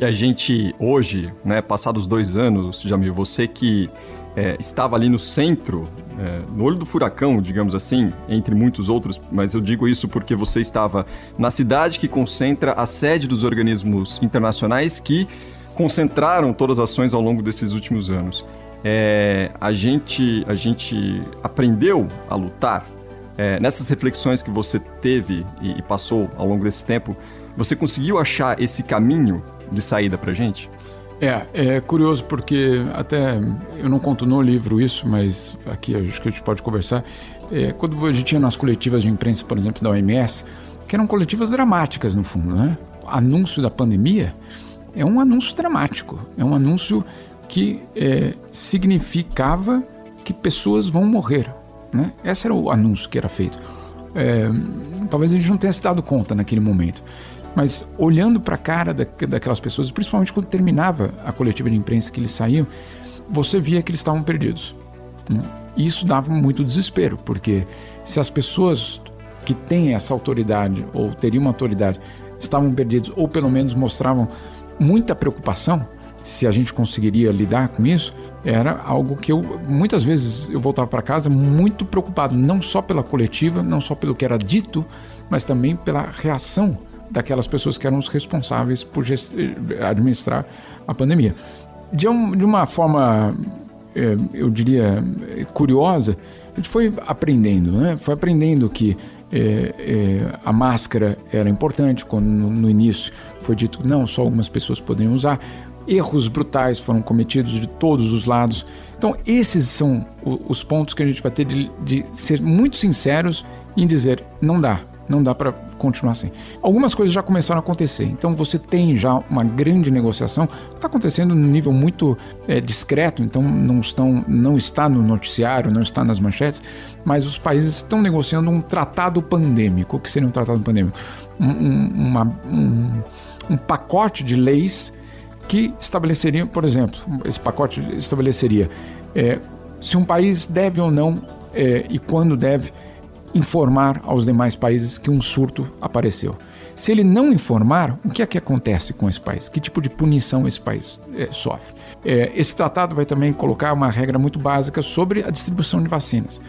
E a gente hoje, né, passados dois anos, Jamil, você que é, estava ali no centro, é, no olho do furacão, digamos assim, entre muitos outros, mas eu digo isso porque você estava na cidade que concentra a sede dos organismos internacionais que concentraram todas as ações ao longo desses últimos anos. É, a, gente, a gente aprendeu a lutar. É, nessas reflexões que você teve e, e passou ao longo desse tempo, você conseguiu achar esse caminho de saída para gente? É, é curioso porque até eu não conto no livro isso, mas aqui acho que a gente pode conversar. É, quando a gente tinha nas coletivas de imprensa, por exemplo, da OMS, que eram coletivas dramáticas no fundo, né? Anúncio da pandemia é um anúncio dramático, é um anúncio que é, significava que pessoas vão morrer, né? Esse era o anúncio que era feito. É, talvez a gente não tenha se dado conta naquele momento. Mas olhando para a cara da, daquelas pessoas, principalmente quando terminava a coletiva de imprensa que eles saíam, você via que eles estavam perdidos. Né? E isso dava muito desespero, porque se as pessoas que têm essa autoridade ou teriam uma autoridade estavam perdidos ou pelo menos mostravam muita preocupação se a gente conseguiria lidar com isso, era algo que eu muitas vezes eu voltava para casa muito preocupado, não só pela coletiva, não só pelo que era dito, mas também pela reação daquelas pessoas que eram os responsáveis por administrar a pandemia. De, um, de uma forma, é, eu diria, curiosa, a gente foi aprendendo, né? Foi aprendendo que é, é, a máscara era importante, quando no, no, início foi dito que não, só algumas pessoas poderiam usar. Erros brutais foram cometidos de todos os lados. Então, esses são os pontos que a gente vai ter de, de ser muito sinceros em dizer: não dá, não dá para continuar assim. Algumas coisas já começaram a acontecer, então você tem já uma grande negociação está acontecendo num nível muito é, discreto, então não, estão, não está no noticiário, não está nas manchetes, mas os países estão negociando um tratado pandêmico. O que seria um tratado pandêmico? Um, uma, um, um pacote de leis que estabeleceria, por exemplo, esse pacote estabeleceria é, se um país deve ou não é, e quando deve informar aos demais países que um surto apareceu. Se ele não informar, o que é que acontece com esse país? Que tipo de punição esse país é, sofre? É, esse tratado vai também colocar uma regra muito básica sobre a distribuição de vacinas.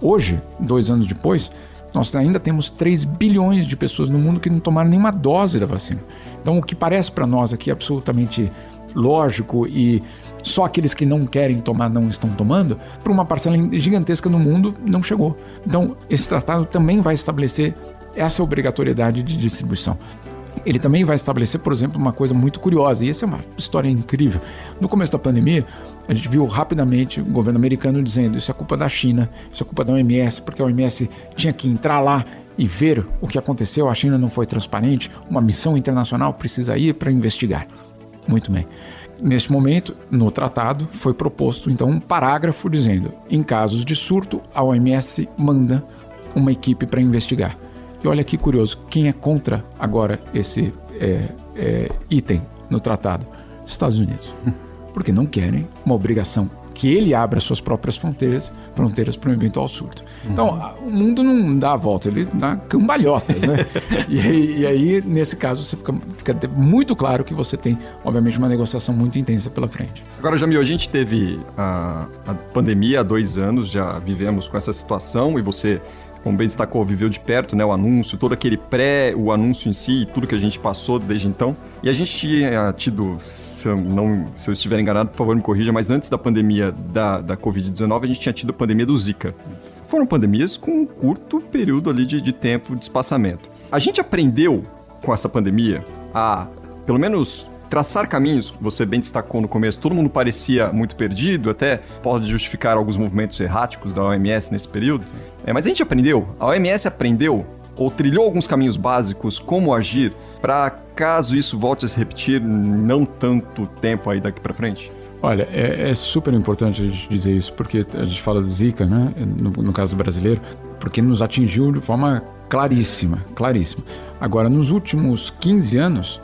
Hoje, dois anos depois, nós ainda temos 3 bilhões de pessoas no mundo que não tomaram nenhuma dose da vacina. Então, o que parece para nós aqui absolutamente lógico e só aqueles que não querem tomar não estão tomando, para uma parcela gigantesca no mundo não chegou. Então, esse tratado também vai estabelecer essa obrigatoriedade de distribuição. Ele também vai estabelecer, por exemplo, uma coisa muito curiosa, e essa é uma história incrível. No começo da pandemia, a gente viu rapidamente o governo americano dizendo: isso é culpa da China, isso é culpa da OMS, porque a OMS tinha que entrar lá e ver o que aconteceu, a China não foi transparente, uma missão internacional precisa ir para investigar. Muito bem. Neste momento, no tratado, foi proposto então um parágrafo dizendo: em casos de surto, a OMS manda uma equipe para investigar. E olha que curioso, quem é contra agora esse é, é, item no tratado? Estados Unidos. [laughs] Porque não querem uma obrigação que ele abra suas próprias fronteiras, fronteiras para um eventual surto. Então, uhum. o mundo não dá a volta, ele dá cambalhotas, né? [laughs] e, e, aí, nesse caso, você fica, fica, muito claro que você tem, obviamente, uma negociação muito intensa pela frente. Agora, Jamil, a gente teve a, a pandemia há dois anos, já vivemos com essa situação e você como bem destacou, viveu de perto, né, o anúncio, todo aquele pré, o anúncio em si, tudo que a gente passou desde então. E a gente tinha tido, se eu, não, se eu estiver enganado, por favor me corrija, mas antes da pandemia da, da Covid-19, a gente tinha tido a pandemia do Zika. Foram pandemias com um curto período ali de, de tempo de espaçamento. A gente aprendeu com essa pandemia a, pelo menos, traçar caminhos, você bem destacou no começo, todo mundo parecia muito perdido, até pode justificar alguns movimentos erráticos da OMS nesse período. É, mas a gente aprendeu, a OMS aprendeu ou trilhou alguns caminhos básicos como agir para caso isso volte a se repetir não tanto tempo aí daqui para frente? Olha, é, é, super importante a gente dizer isso, porque a gente fala de Zika, né, no, no caso brasileiro, porque nos atingiu de forma claríssima, claríssima. Agora, nos últimos 15 anos,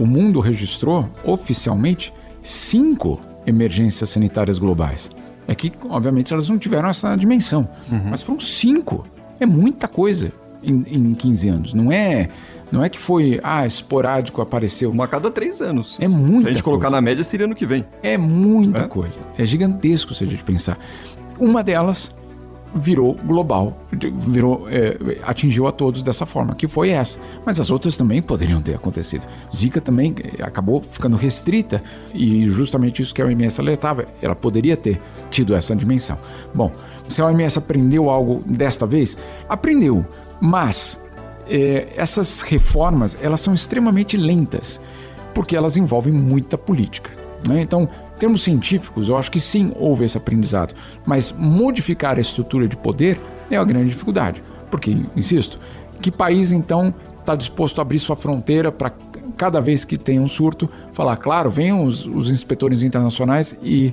o mundo registrou oficialmente cinco emergências sanitárias globais. É que, obviamente, elas não tiveram essa dimensão, uhum. mas foram cinco. É muita coisa em, em 15 anos. Não é Não é que foi, ah, esporádico, apareceu. Uma a cada três anos. É muita Se a gente colocar coisa. na média, seria ano que vem. É muita É? coisa. É gigantesco se a gente pensar. Uma delas virou global, virou, é, atingiu a todos dessa forma, que foi essa. Mas as outras também poderiam ter acontecido. Zika também eh, acabou ficando restrita e justamente isso que a OMS alertava, ela poderia ter tido essa dimensão. Bom, se a OMS aprendeu algo desta vez, aprendeu, mas eh, essas reformas elas são extremamente lentas porque elas envolvem muita política. né? Então, termos científicos, eu acho que sim houve esse aprendizado, mas modificar a estrutura de poder é a grande dificuldade. Porque, insisto, que país então está disposto a abrir sua fronteira para cada vez que tem um surto falar, claro, venham os, os inspetores internacionais e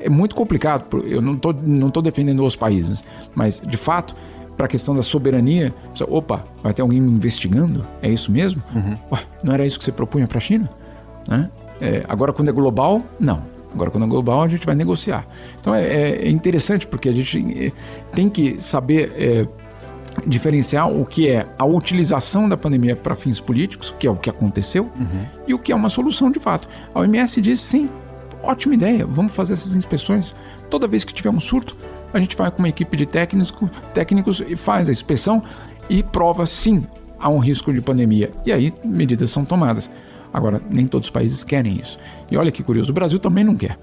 é muito complicado. Eu não estou não tô defendendo os países, mas de fato para a questão da soberania, você- opa, vai ter alguém me investigando? É isso mesmo? Ué, não era isso que você propunha para a China? Né? É, agora, quando é global, não. Agora, quando é global, a gente vai negociar. Então, é, é- é interessante porque a gente eh, tem que saber eh, diferenciar o que é a utilização da pandemia para fins políticos, que é o que aconteceu, e o que é uma solução de fato. A OMS diz sim, ótima ideia, vamos fazer essas inspeções. Toda vez que tiver um surto, a gente vai com uma equipe de técnicos, técnicos e faz a inspeção e prova sim há um risco de pandemia. E aí medidas são tomadas. Agora, nem todos os países querem isso. E olha que curioso, o Brasil também não quer.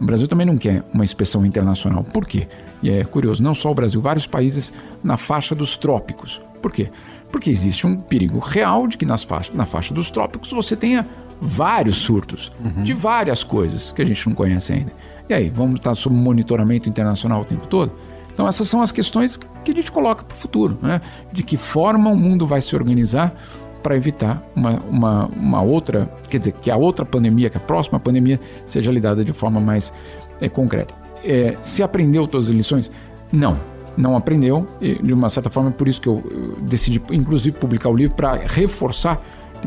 O Brasil também não quer uma inspeção internacional. Por quê? E é curioso, não só o Brasil, vários países na faixa dos trópicos. Por quê? Porque existe um perigo real de que nas faixa, na faixa dos trópicos você tenha vários surtos de várias coisas que a gente não conhece ainda. E aí, vamos estar sob monitoramento internacional o tempo todo? Então, essas são as questões que a gente coloca para o futuro, né? De que forma o mundo vai se organizar para evitar uma, uma, uma outra, quer dizer, que a outra pandemia, que a próxima pandemia seja lidada de forma mais é, concreta. É, se aprendeu todas as lições? Não, não aprendeu. E, de uma certa forma, é por isso que eu, eu decidi, inclusive, publicar o livro para reforçar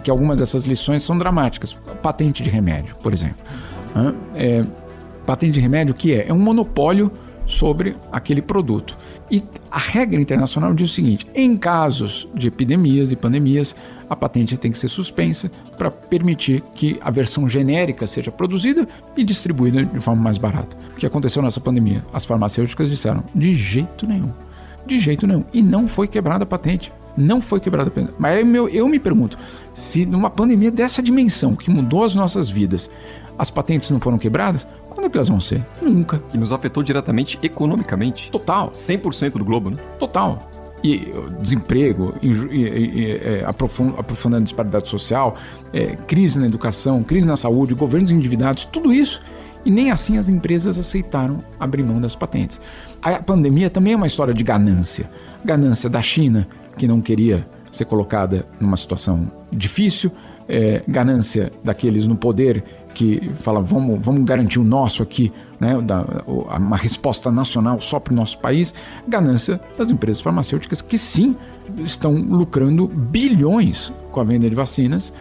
que algumas dessas lições são dramáticas. Patente de remédio, por exemplo. É, patente de remédio, o que é? É um monopólio sobre aquele produto. E a regra internacional diz o seguinte: em casos de epidemias e pandemias, a patente tem que ser suspensa para permitir que a versão genérica seja produzida e distribuída de forma mais barata. O que aconteceu nessa pandemia? As farmacêuticas disseram: de jeito nenhum. De jeito nenhum. E não foi quebrada a patente. Não foi quebrada a patente. Mas eu, eu me pergunto: se numa pandemia dessa dimensão, que mudou as nossas vidas, as patentes não foram quebradas, quando é que elas vão ser? Nunca. E nos afetou diretamente economicamente. Total. 100% do globo, né? Total. E uh, desemprego, e- e- e, aprofun- aprofundando a disparidade social, é, crise na educação, crise na saúde, governos endividados, tudo isso. E nem assim as empresas aceitaram abrir mão das patentes. A pandemia também é uma história de ganância. Ganância da China, que não queria ser colocada numa situação difícil, é, ganância daqueles no poder que fala vamos, vamos garantir o nosso aqui, né, uma resposta nacional só para o nosso país, ganância das empresas farmacêuticas que sim estão lucrando bilhões com a venda de vacinas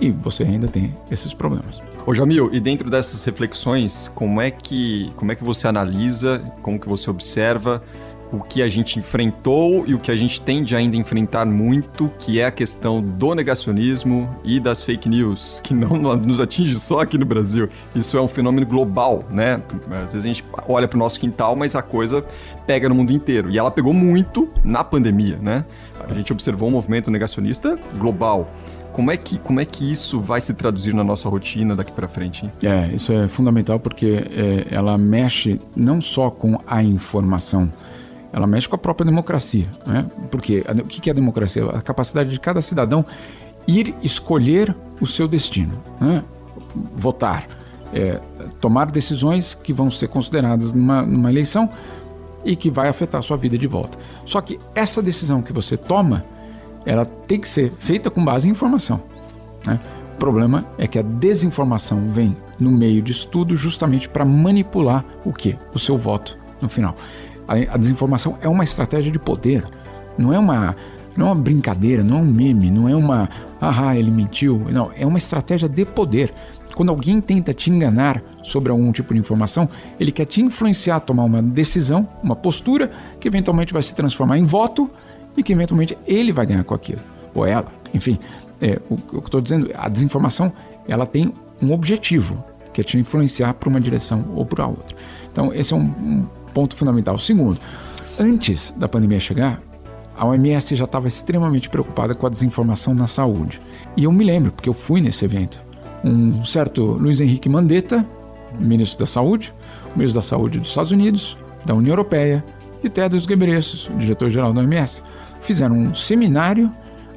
e você ainda tem esses problemas. Ô Jamil, e dentro dessas reflexões, como é que como é que você analisa, como que você observa o que a gente enfrentou e o que a gente tende ainda a enfrentar muito, que é a questão do negacionismo e das fake news, [laughs] que não nos atinge só aqui no Brasil. Isso é um fenômeno global, né? Às vezes a gente olha para o nosso quintal, mas a coisa pega no mundo inteiro. E ela pegou muito na pandemia, né? A gente observou um movimento negacionista global. Como é que, como é que isso vai se traduzir na nossa rotina daqui para frente? É, isso é fundamental porque é, ela mexe não só com a informação, ela mexe com a própria democracia. Né? Porque o que é a democracia? A capacidade de cada cidadão ir escolher o seu destino, né? votar, é, tomar decisões que vão ser consideradas numa, numa eleição e que vai afetar a sua vida de volta. Só que essa decisão que você toma, ela tem que ser feita com base em informação. né? O problema é que a desinformação vem no meio disso tudo justamente para manipular o que? O seu voto no final. A, a desinformação é uma estratégia de poder, não é uma, não é uma brincadeira, não é um meme, não é uma ah, ele mentiu. Não, é uma estratégia de poder. Quando alguém tenta te enganar sobre algum tipo de informação, ele quer te influenciar a tomar uma decisão, uma postura que eventualmente vai se transformar em voto e que eventualmente ele vai ganhar com aquilo, ou ela. Enfim, é, o, o que eu estou dizendo, a desinformação ela tem um objetivo, que é te influenciar para uma direção ou para outra. Então, esse é um, um ponto fundamental. Segundo, antes da pandemia chegar, a OMS já estava extremamente preocupada com a desinformação na saúde. E eu me lembro, porque eu fui nesse evento. Um certo Luiz Henrique Mandetta, ministro da Saúde, ministro da Saúde dos Estados Unidos, da União Europeia, e Tedros Ghebreyesus, diretor-geral da OMS, fizeram um seminário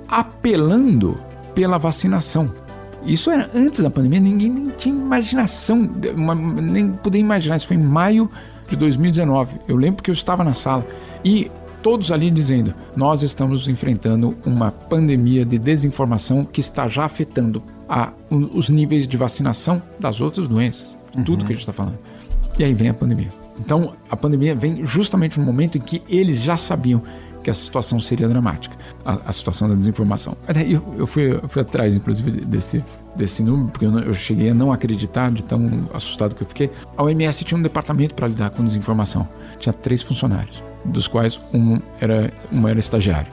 apelando pela vacinação. Isso era antes da pandemia, ninguém nem tinha imaginação, nem podia imaginar. Isso foi em maio de 2019. Eu lembro que eu estava na sala e todos ali dizendo: nós estamos enfrentando uma pandemia de desinformação que está já afetando a, os níveis de vacinação das outras doenças. Uhum. Tudo que a gente está falando. E aí vem a pandemia. Então, a pandemia vem justamente no momento em que eles já sabiam que a situação seria dramática, a, a situação da desinformação. Eu, eu, fui, eu fui atrás, inclusive, desse, desse número, porque eu, eu, cheguei a não acreditar de tão assustado que eu fiquei. A OMS tinha um departamento para lidar com desinformação. Tinha três funcionários, dos quais um era, um era estagiário.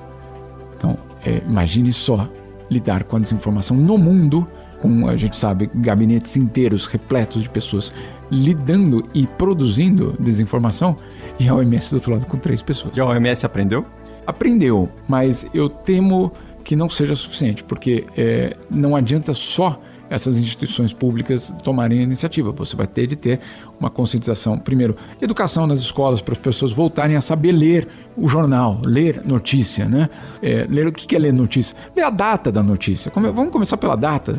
Então, é, imagine só lidar com a desinformação no mundo, com, a gente sabe, gabinetes inteiros repletos de pessoas lidando e produzindo desinformação, e a OMS do outro lado com três pessoas. E a OMS aprendeu? Aprendeu, mas eu temo que não seja suficiente, porque é, não adianta só essas instituições públicas tomarem a iniciativa. Você vai ter de ter uma conscientização. Primeiro, educação nas escolas para as pessoas voltarem a saber ler o jornal, ler notícia, né? É, ler o que é ler notícia? Ler a data da notícia. vamos começar pela data.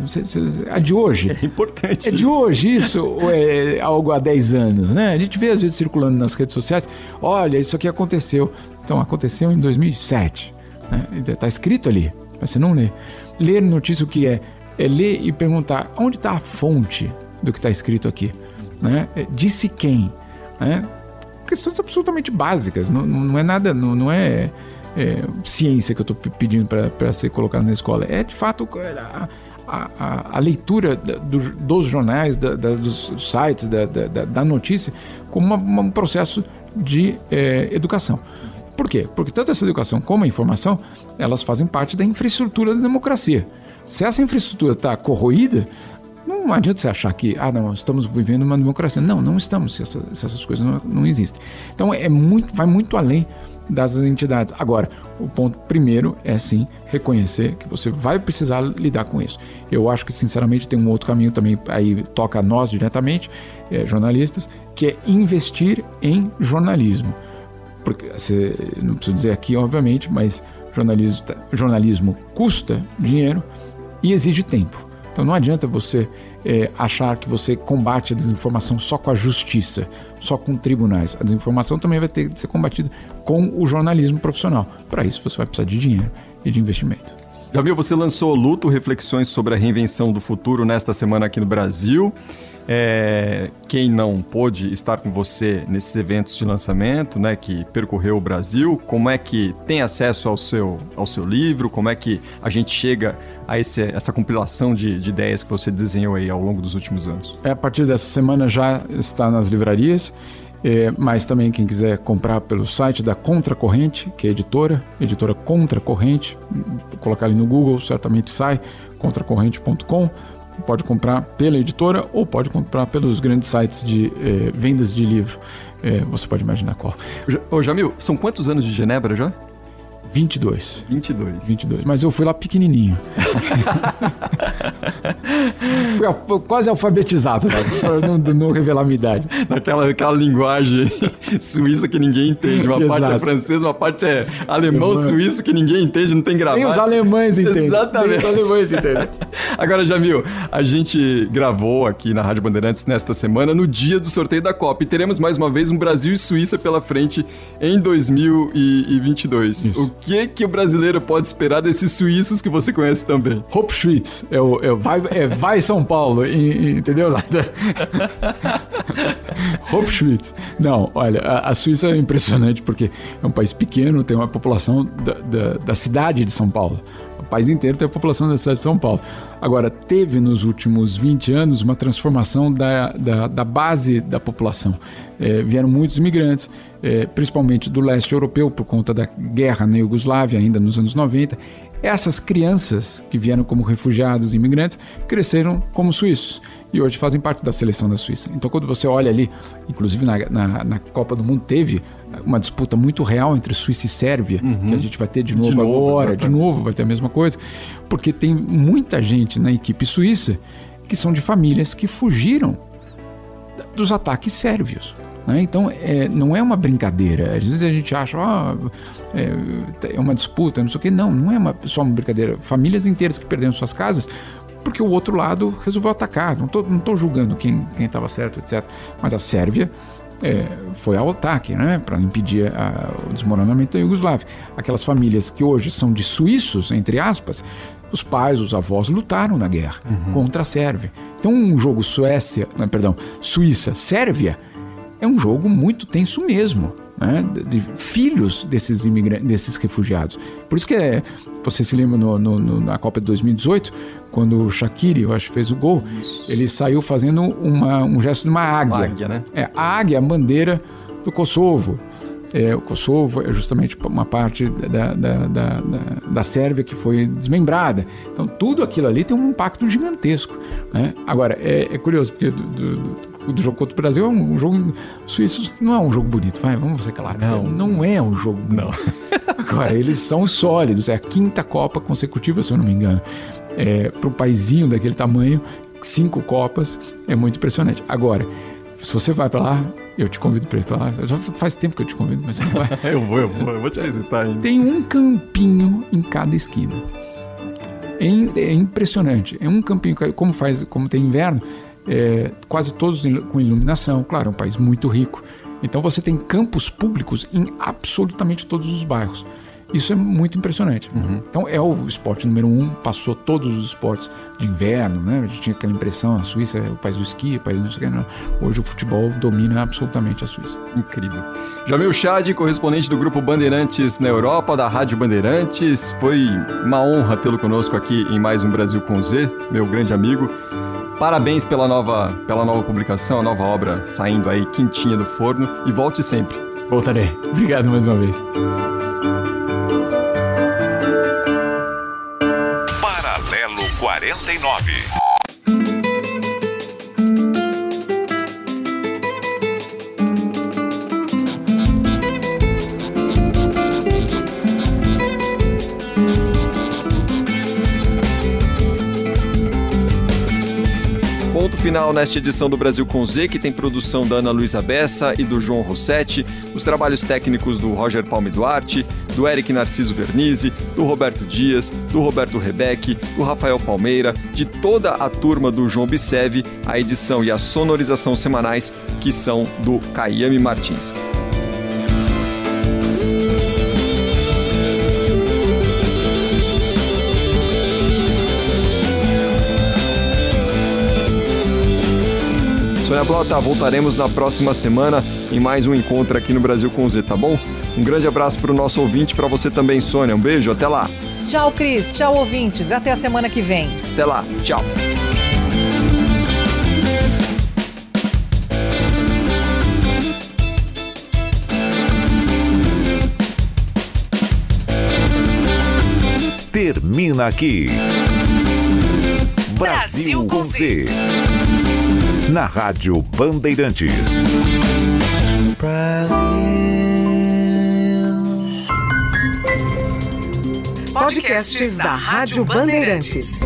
A de hoje. É importante. É de hoje isso ou é algo há 10 anos, né? A gente vê às vezes circulando nas redes sociais. Olha, isso aqui aconteceu. Então aconteceu em 2007. Né? Está escrito ali, mas você não lê. Ler notícia o que é? é ler e perguntar onde está a fonte do que está escrito aqui. Né? É, disse quem? Né? Questões absolutamente básicas, não, não é nada, não, não é, é, ciência que eu estou pedindo para ser colocado na escola. É de fato a, a, a leitura do, dos jornais, da, da, dos sites, da, da notícia, como uma, um processo de é, educação. Por quê? Porque tanto essa educação como a informação, elas fazem parte da infraestrutura da democracia. Se essa infraestrutura está corroída, não adianta você achar que, ah, não, estamos vivendo uma democracia. Não, não estamos, se, essa, se essas coisas não, não, existem. Então, é muito, vai muito além das entidades. Agora, o ponto primeiro é sim reconhecer que você vai precisar lidar com isso. Eu acho que, sinceramente, tem um outro caminho também, aí toca a nós diretamente, é, jornalistas, que é investir em jornalismo. Porque, não preciso dizer aqui, obviamente, mas jornalismo, jornalismo custa dinheiro e exige tempo. Então não adianta você é, achar que você combate a desinformação só com a justiça, só com tribunais. A desinformação também vai ter que ser combatida com o jornalismo profissional. Para isso você vai precisar de dinheiro e de investimento. Jamil, você lançou Luto, reflexões sobre a reinvenção do futuro nesta semana aqui no Brasil. É, quem não pôde estar com você nesses eventos de lançamento, né, que percorreu o Brasil, como é que tem acesso ao seu, ao seu livro, como é que a gente chega a esse, essa compilação de, de ideias que você desenhou aí ao longo dos últimos anos? É, a partir dessa semana já está nas livrarias, é, mas também quem quiser comprar pelo site da Contracorrente, que é editora, editora Contracorrente, colocar ali no Google, certamente sai, contracorrente.com pode comprar pela editora ou pode comprar pelos grandes sites de eh, vendas de livro. Eh, você pode imaginar qual. Ô Jamil, são quantos anos de Genebra já? 22. 22. 22. Mas eu fui lá pequenininho. [laughs] fui quase alfabetizado, né? para não, não, revelar a minha idade. Naquela aquela linguagem [laughs] suíça que ninguém entende. Uma Exato. parte é francesa, uma parte é alemão, suíço que ninguém entende, não tem gravado. Nem os alemães entendem. Exatamente. Nem os alemães entendem. [laughs] Agora, Jamil, a gente gravou aqui na Rádio Bandeirantes nesta semana, no dia do sorteio da Copa. E teremos mais uma vez um Brasil e Suíça pela frente em 2022. Isso. O que que o brasileiro pode esperar desses suíços que você conhece também? Hope Schwitz, é, o, é, vai, é vai São Paulo, entendeu? [laughs] Hope Schwitz. Não, olha, a, a, Suíça é impressionante porque é um país pequeno, tem uma população da, da, da cidade de São Paulo. O país inteiro tem a população da cidade de São Paulo. Agora, teve nos últimos 20 anos uma transformação da, da, da base da população. É, vieram muitos imigrantes, é, principalmente do leste europeu, por conta da guerra na Iugoslávia, ainda nos anos 90. essas crianças que vieram como refugiados e imigrantes cresceram como suíços e hoje fazem parte da seleção da Suíça. Então, quando você olha ali, inclusive na, na, na Copa do Mundo, teve uma disputa muito real entre Suíça e Sérvia, uhum. que a gente vai ter de novo, de novo agora, exatamente. de novo vai ter a mesma coisa, porque tem muita gente na equipe suíça que são de famílias que fugiram dos ataques sérvios. Né? Então, é, não é uma brincadeira. Às vezes a gente acha, ah, é, é uma disputa, não sei o quê. Não, não é uma, só uma brincadeira. Famílias inteiras que perderam suas casas porque o outro lado resolveu atacar. Não estou julgando quem estava certo, etc. Mas a Sérvia é, foi ao ataque né, para impedir a, o desmoronamento da Iugoslávia. Aquelas famílias que hoje são de suíços, entre aspas, os pais, os avós lutaram na guerra uhum. contra a Sérvia. Então, um jogo Suécia, não, perdão, Suíça, Sérvia é um jogo muito tenso mesmo. Né, de filhos desses imigrantes, desses refugiados. Por isso que é, você se lembra no, no, no, na Copa de 2018, quando o Shaqiri, eu acho, fez o gol, isso. ele saiu fazendo uma, um gesto de uma águia. Uma águia, né? É, a águia, a bandeira do Kosovo. É, o Kosovo é justamente uma parte da, da, da, da, da Sérvia que foi desmembrada. Então, tudo aquilo ali tem um impacto gigantesco. Né? Agora, é, é curioso, porque do, do, do, jogo contra o Brasil é um, jogo. Suíço não é um jogo bonito, vai, vamos ser claros. Não, não é um jogo bonito. Não. [laughs] Agora, eles são sólidos, é a quinta Copa consecutiva, se eu não me engano. É, Para um paizinho daquele tamanho, cinco Copas, é muito impressionante. Agora, se você vai para lá, eu te convido para ir para lá. Já faz tempo que eu te convido, mas você não vai. [laughs] eu vou, eu vou, eu vou te visitar ainda. Tem um campinho em cada esquina. É, é impressionante. É um campinho, como faz, como tem inverno, é, quase todos com iluminação. Claro, é um país muito rico. Então você tem campos públicos em absolutamente todos os bairros. Isso é muito impressionante. Uhum. Então é o esporte número um, passou todos os esportes de inverno, né? A gente tinha aquela impressão, a Suíça é o país do esqui, o país do não sei o que, não. Hoje o futebol domina absolutamente a Suíça. Incrível. Jamil Chad, correspondente do grupo Bandeirantes na Europa, da Rádio Bandeirantes. Foi uma honra tê-lo conosco aqui em mais um Brasil com Z, meu grande amigo. Parabéns pela nova, pela nova publicação, a nova obra saindo aí quentinha do forno e volte sempre. Voltarei. Obrigado mais uma vez. 99. Final nesta edição do Brasil com Z, que tem produção da Ana Luísa Bessa e do João Rossetti, os trabalhos técnicos do Roger Palme Duarte, do Eric Narciso Vernizzi, do Roberto Dias, do Roberto Rebeck, do Rafael Palmeira, de toda a turma do João Bisev, a edição e a sonorização semanais que são do Caiame Martins. Sônia Blota, voltaremos na próxima semana em mais um encontro aqui no Brasil com Z, tá bom? Um grande abraço para o nosso ouvinte, para você também, Sônia. Um beijo, até lá. Tchau, Cris. Tchau, ouvintes. Até a semana que vem. Até lá. Tchau. Termina aqui. Brasil, Brasil com Z na Rádio Bandeirantes. Podcasts da Rádio Bandeirantes.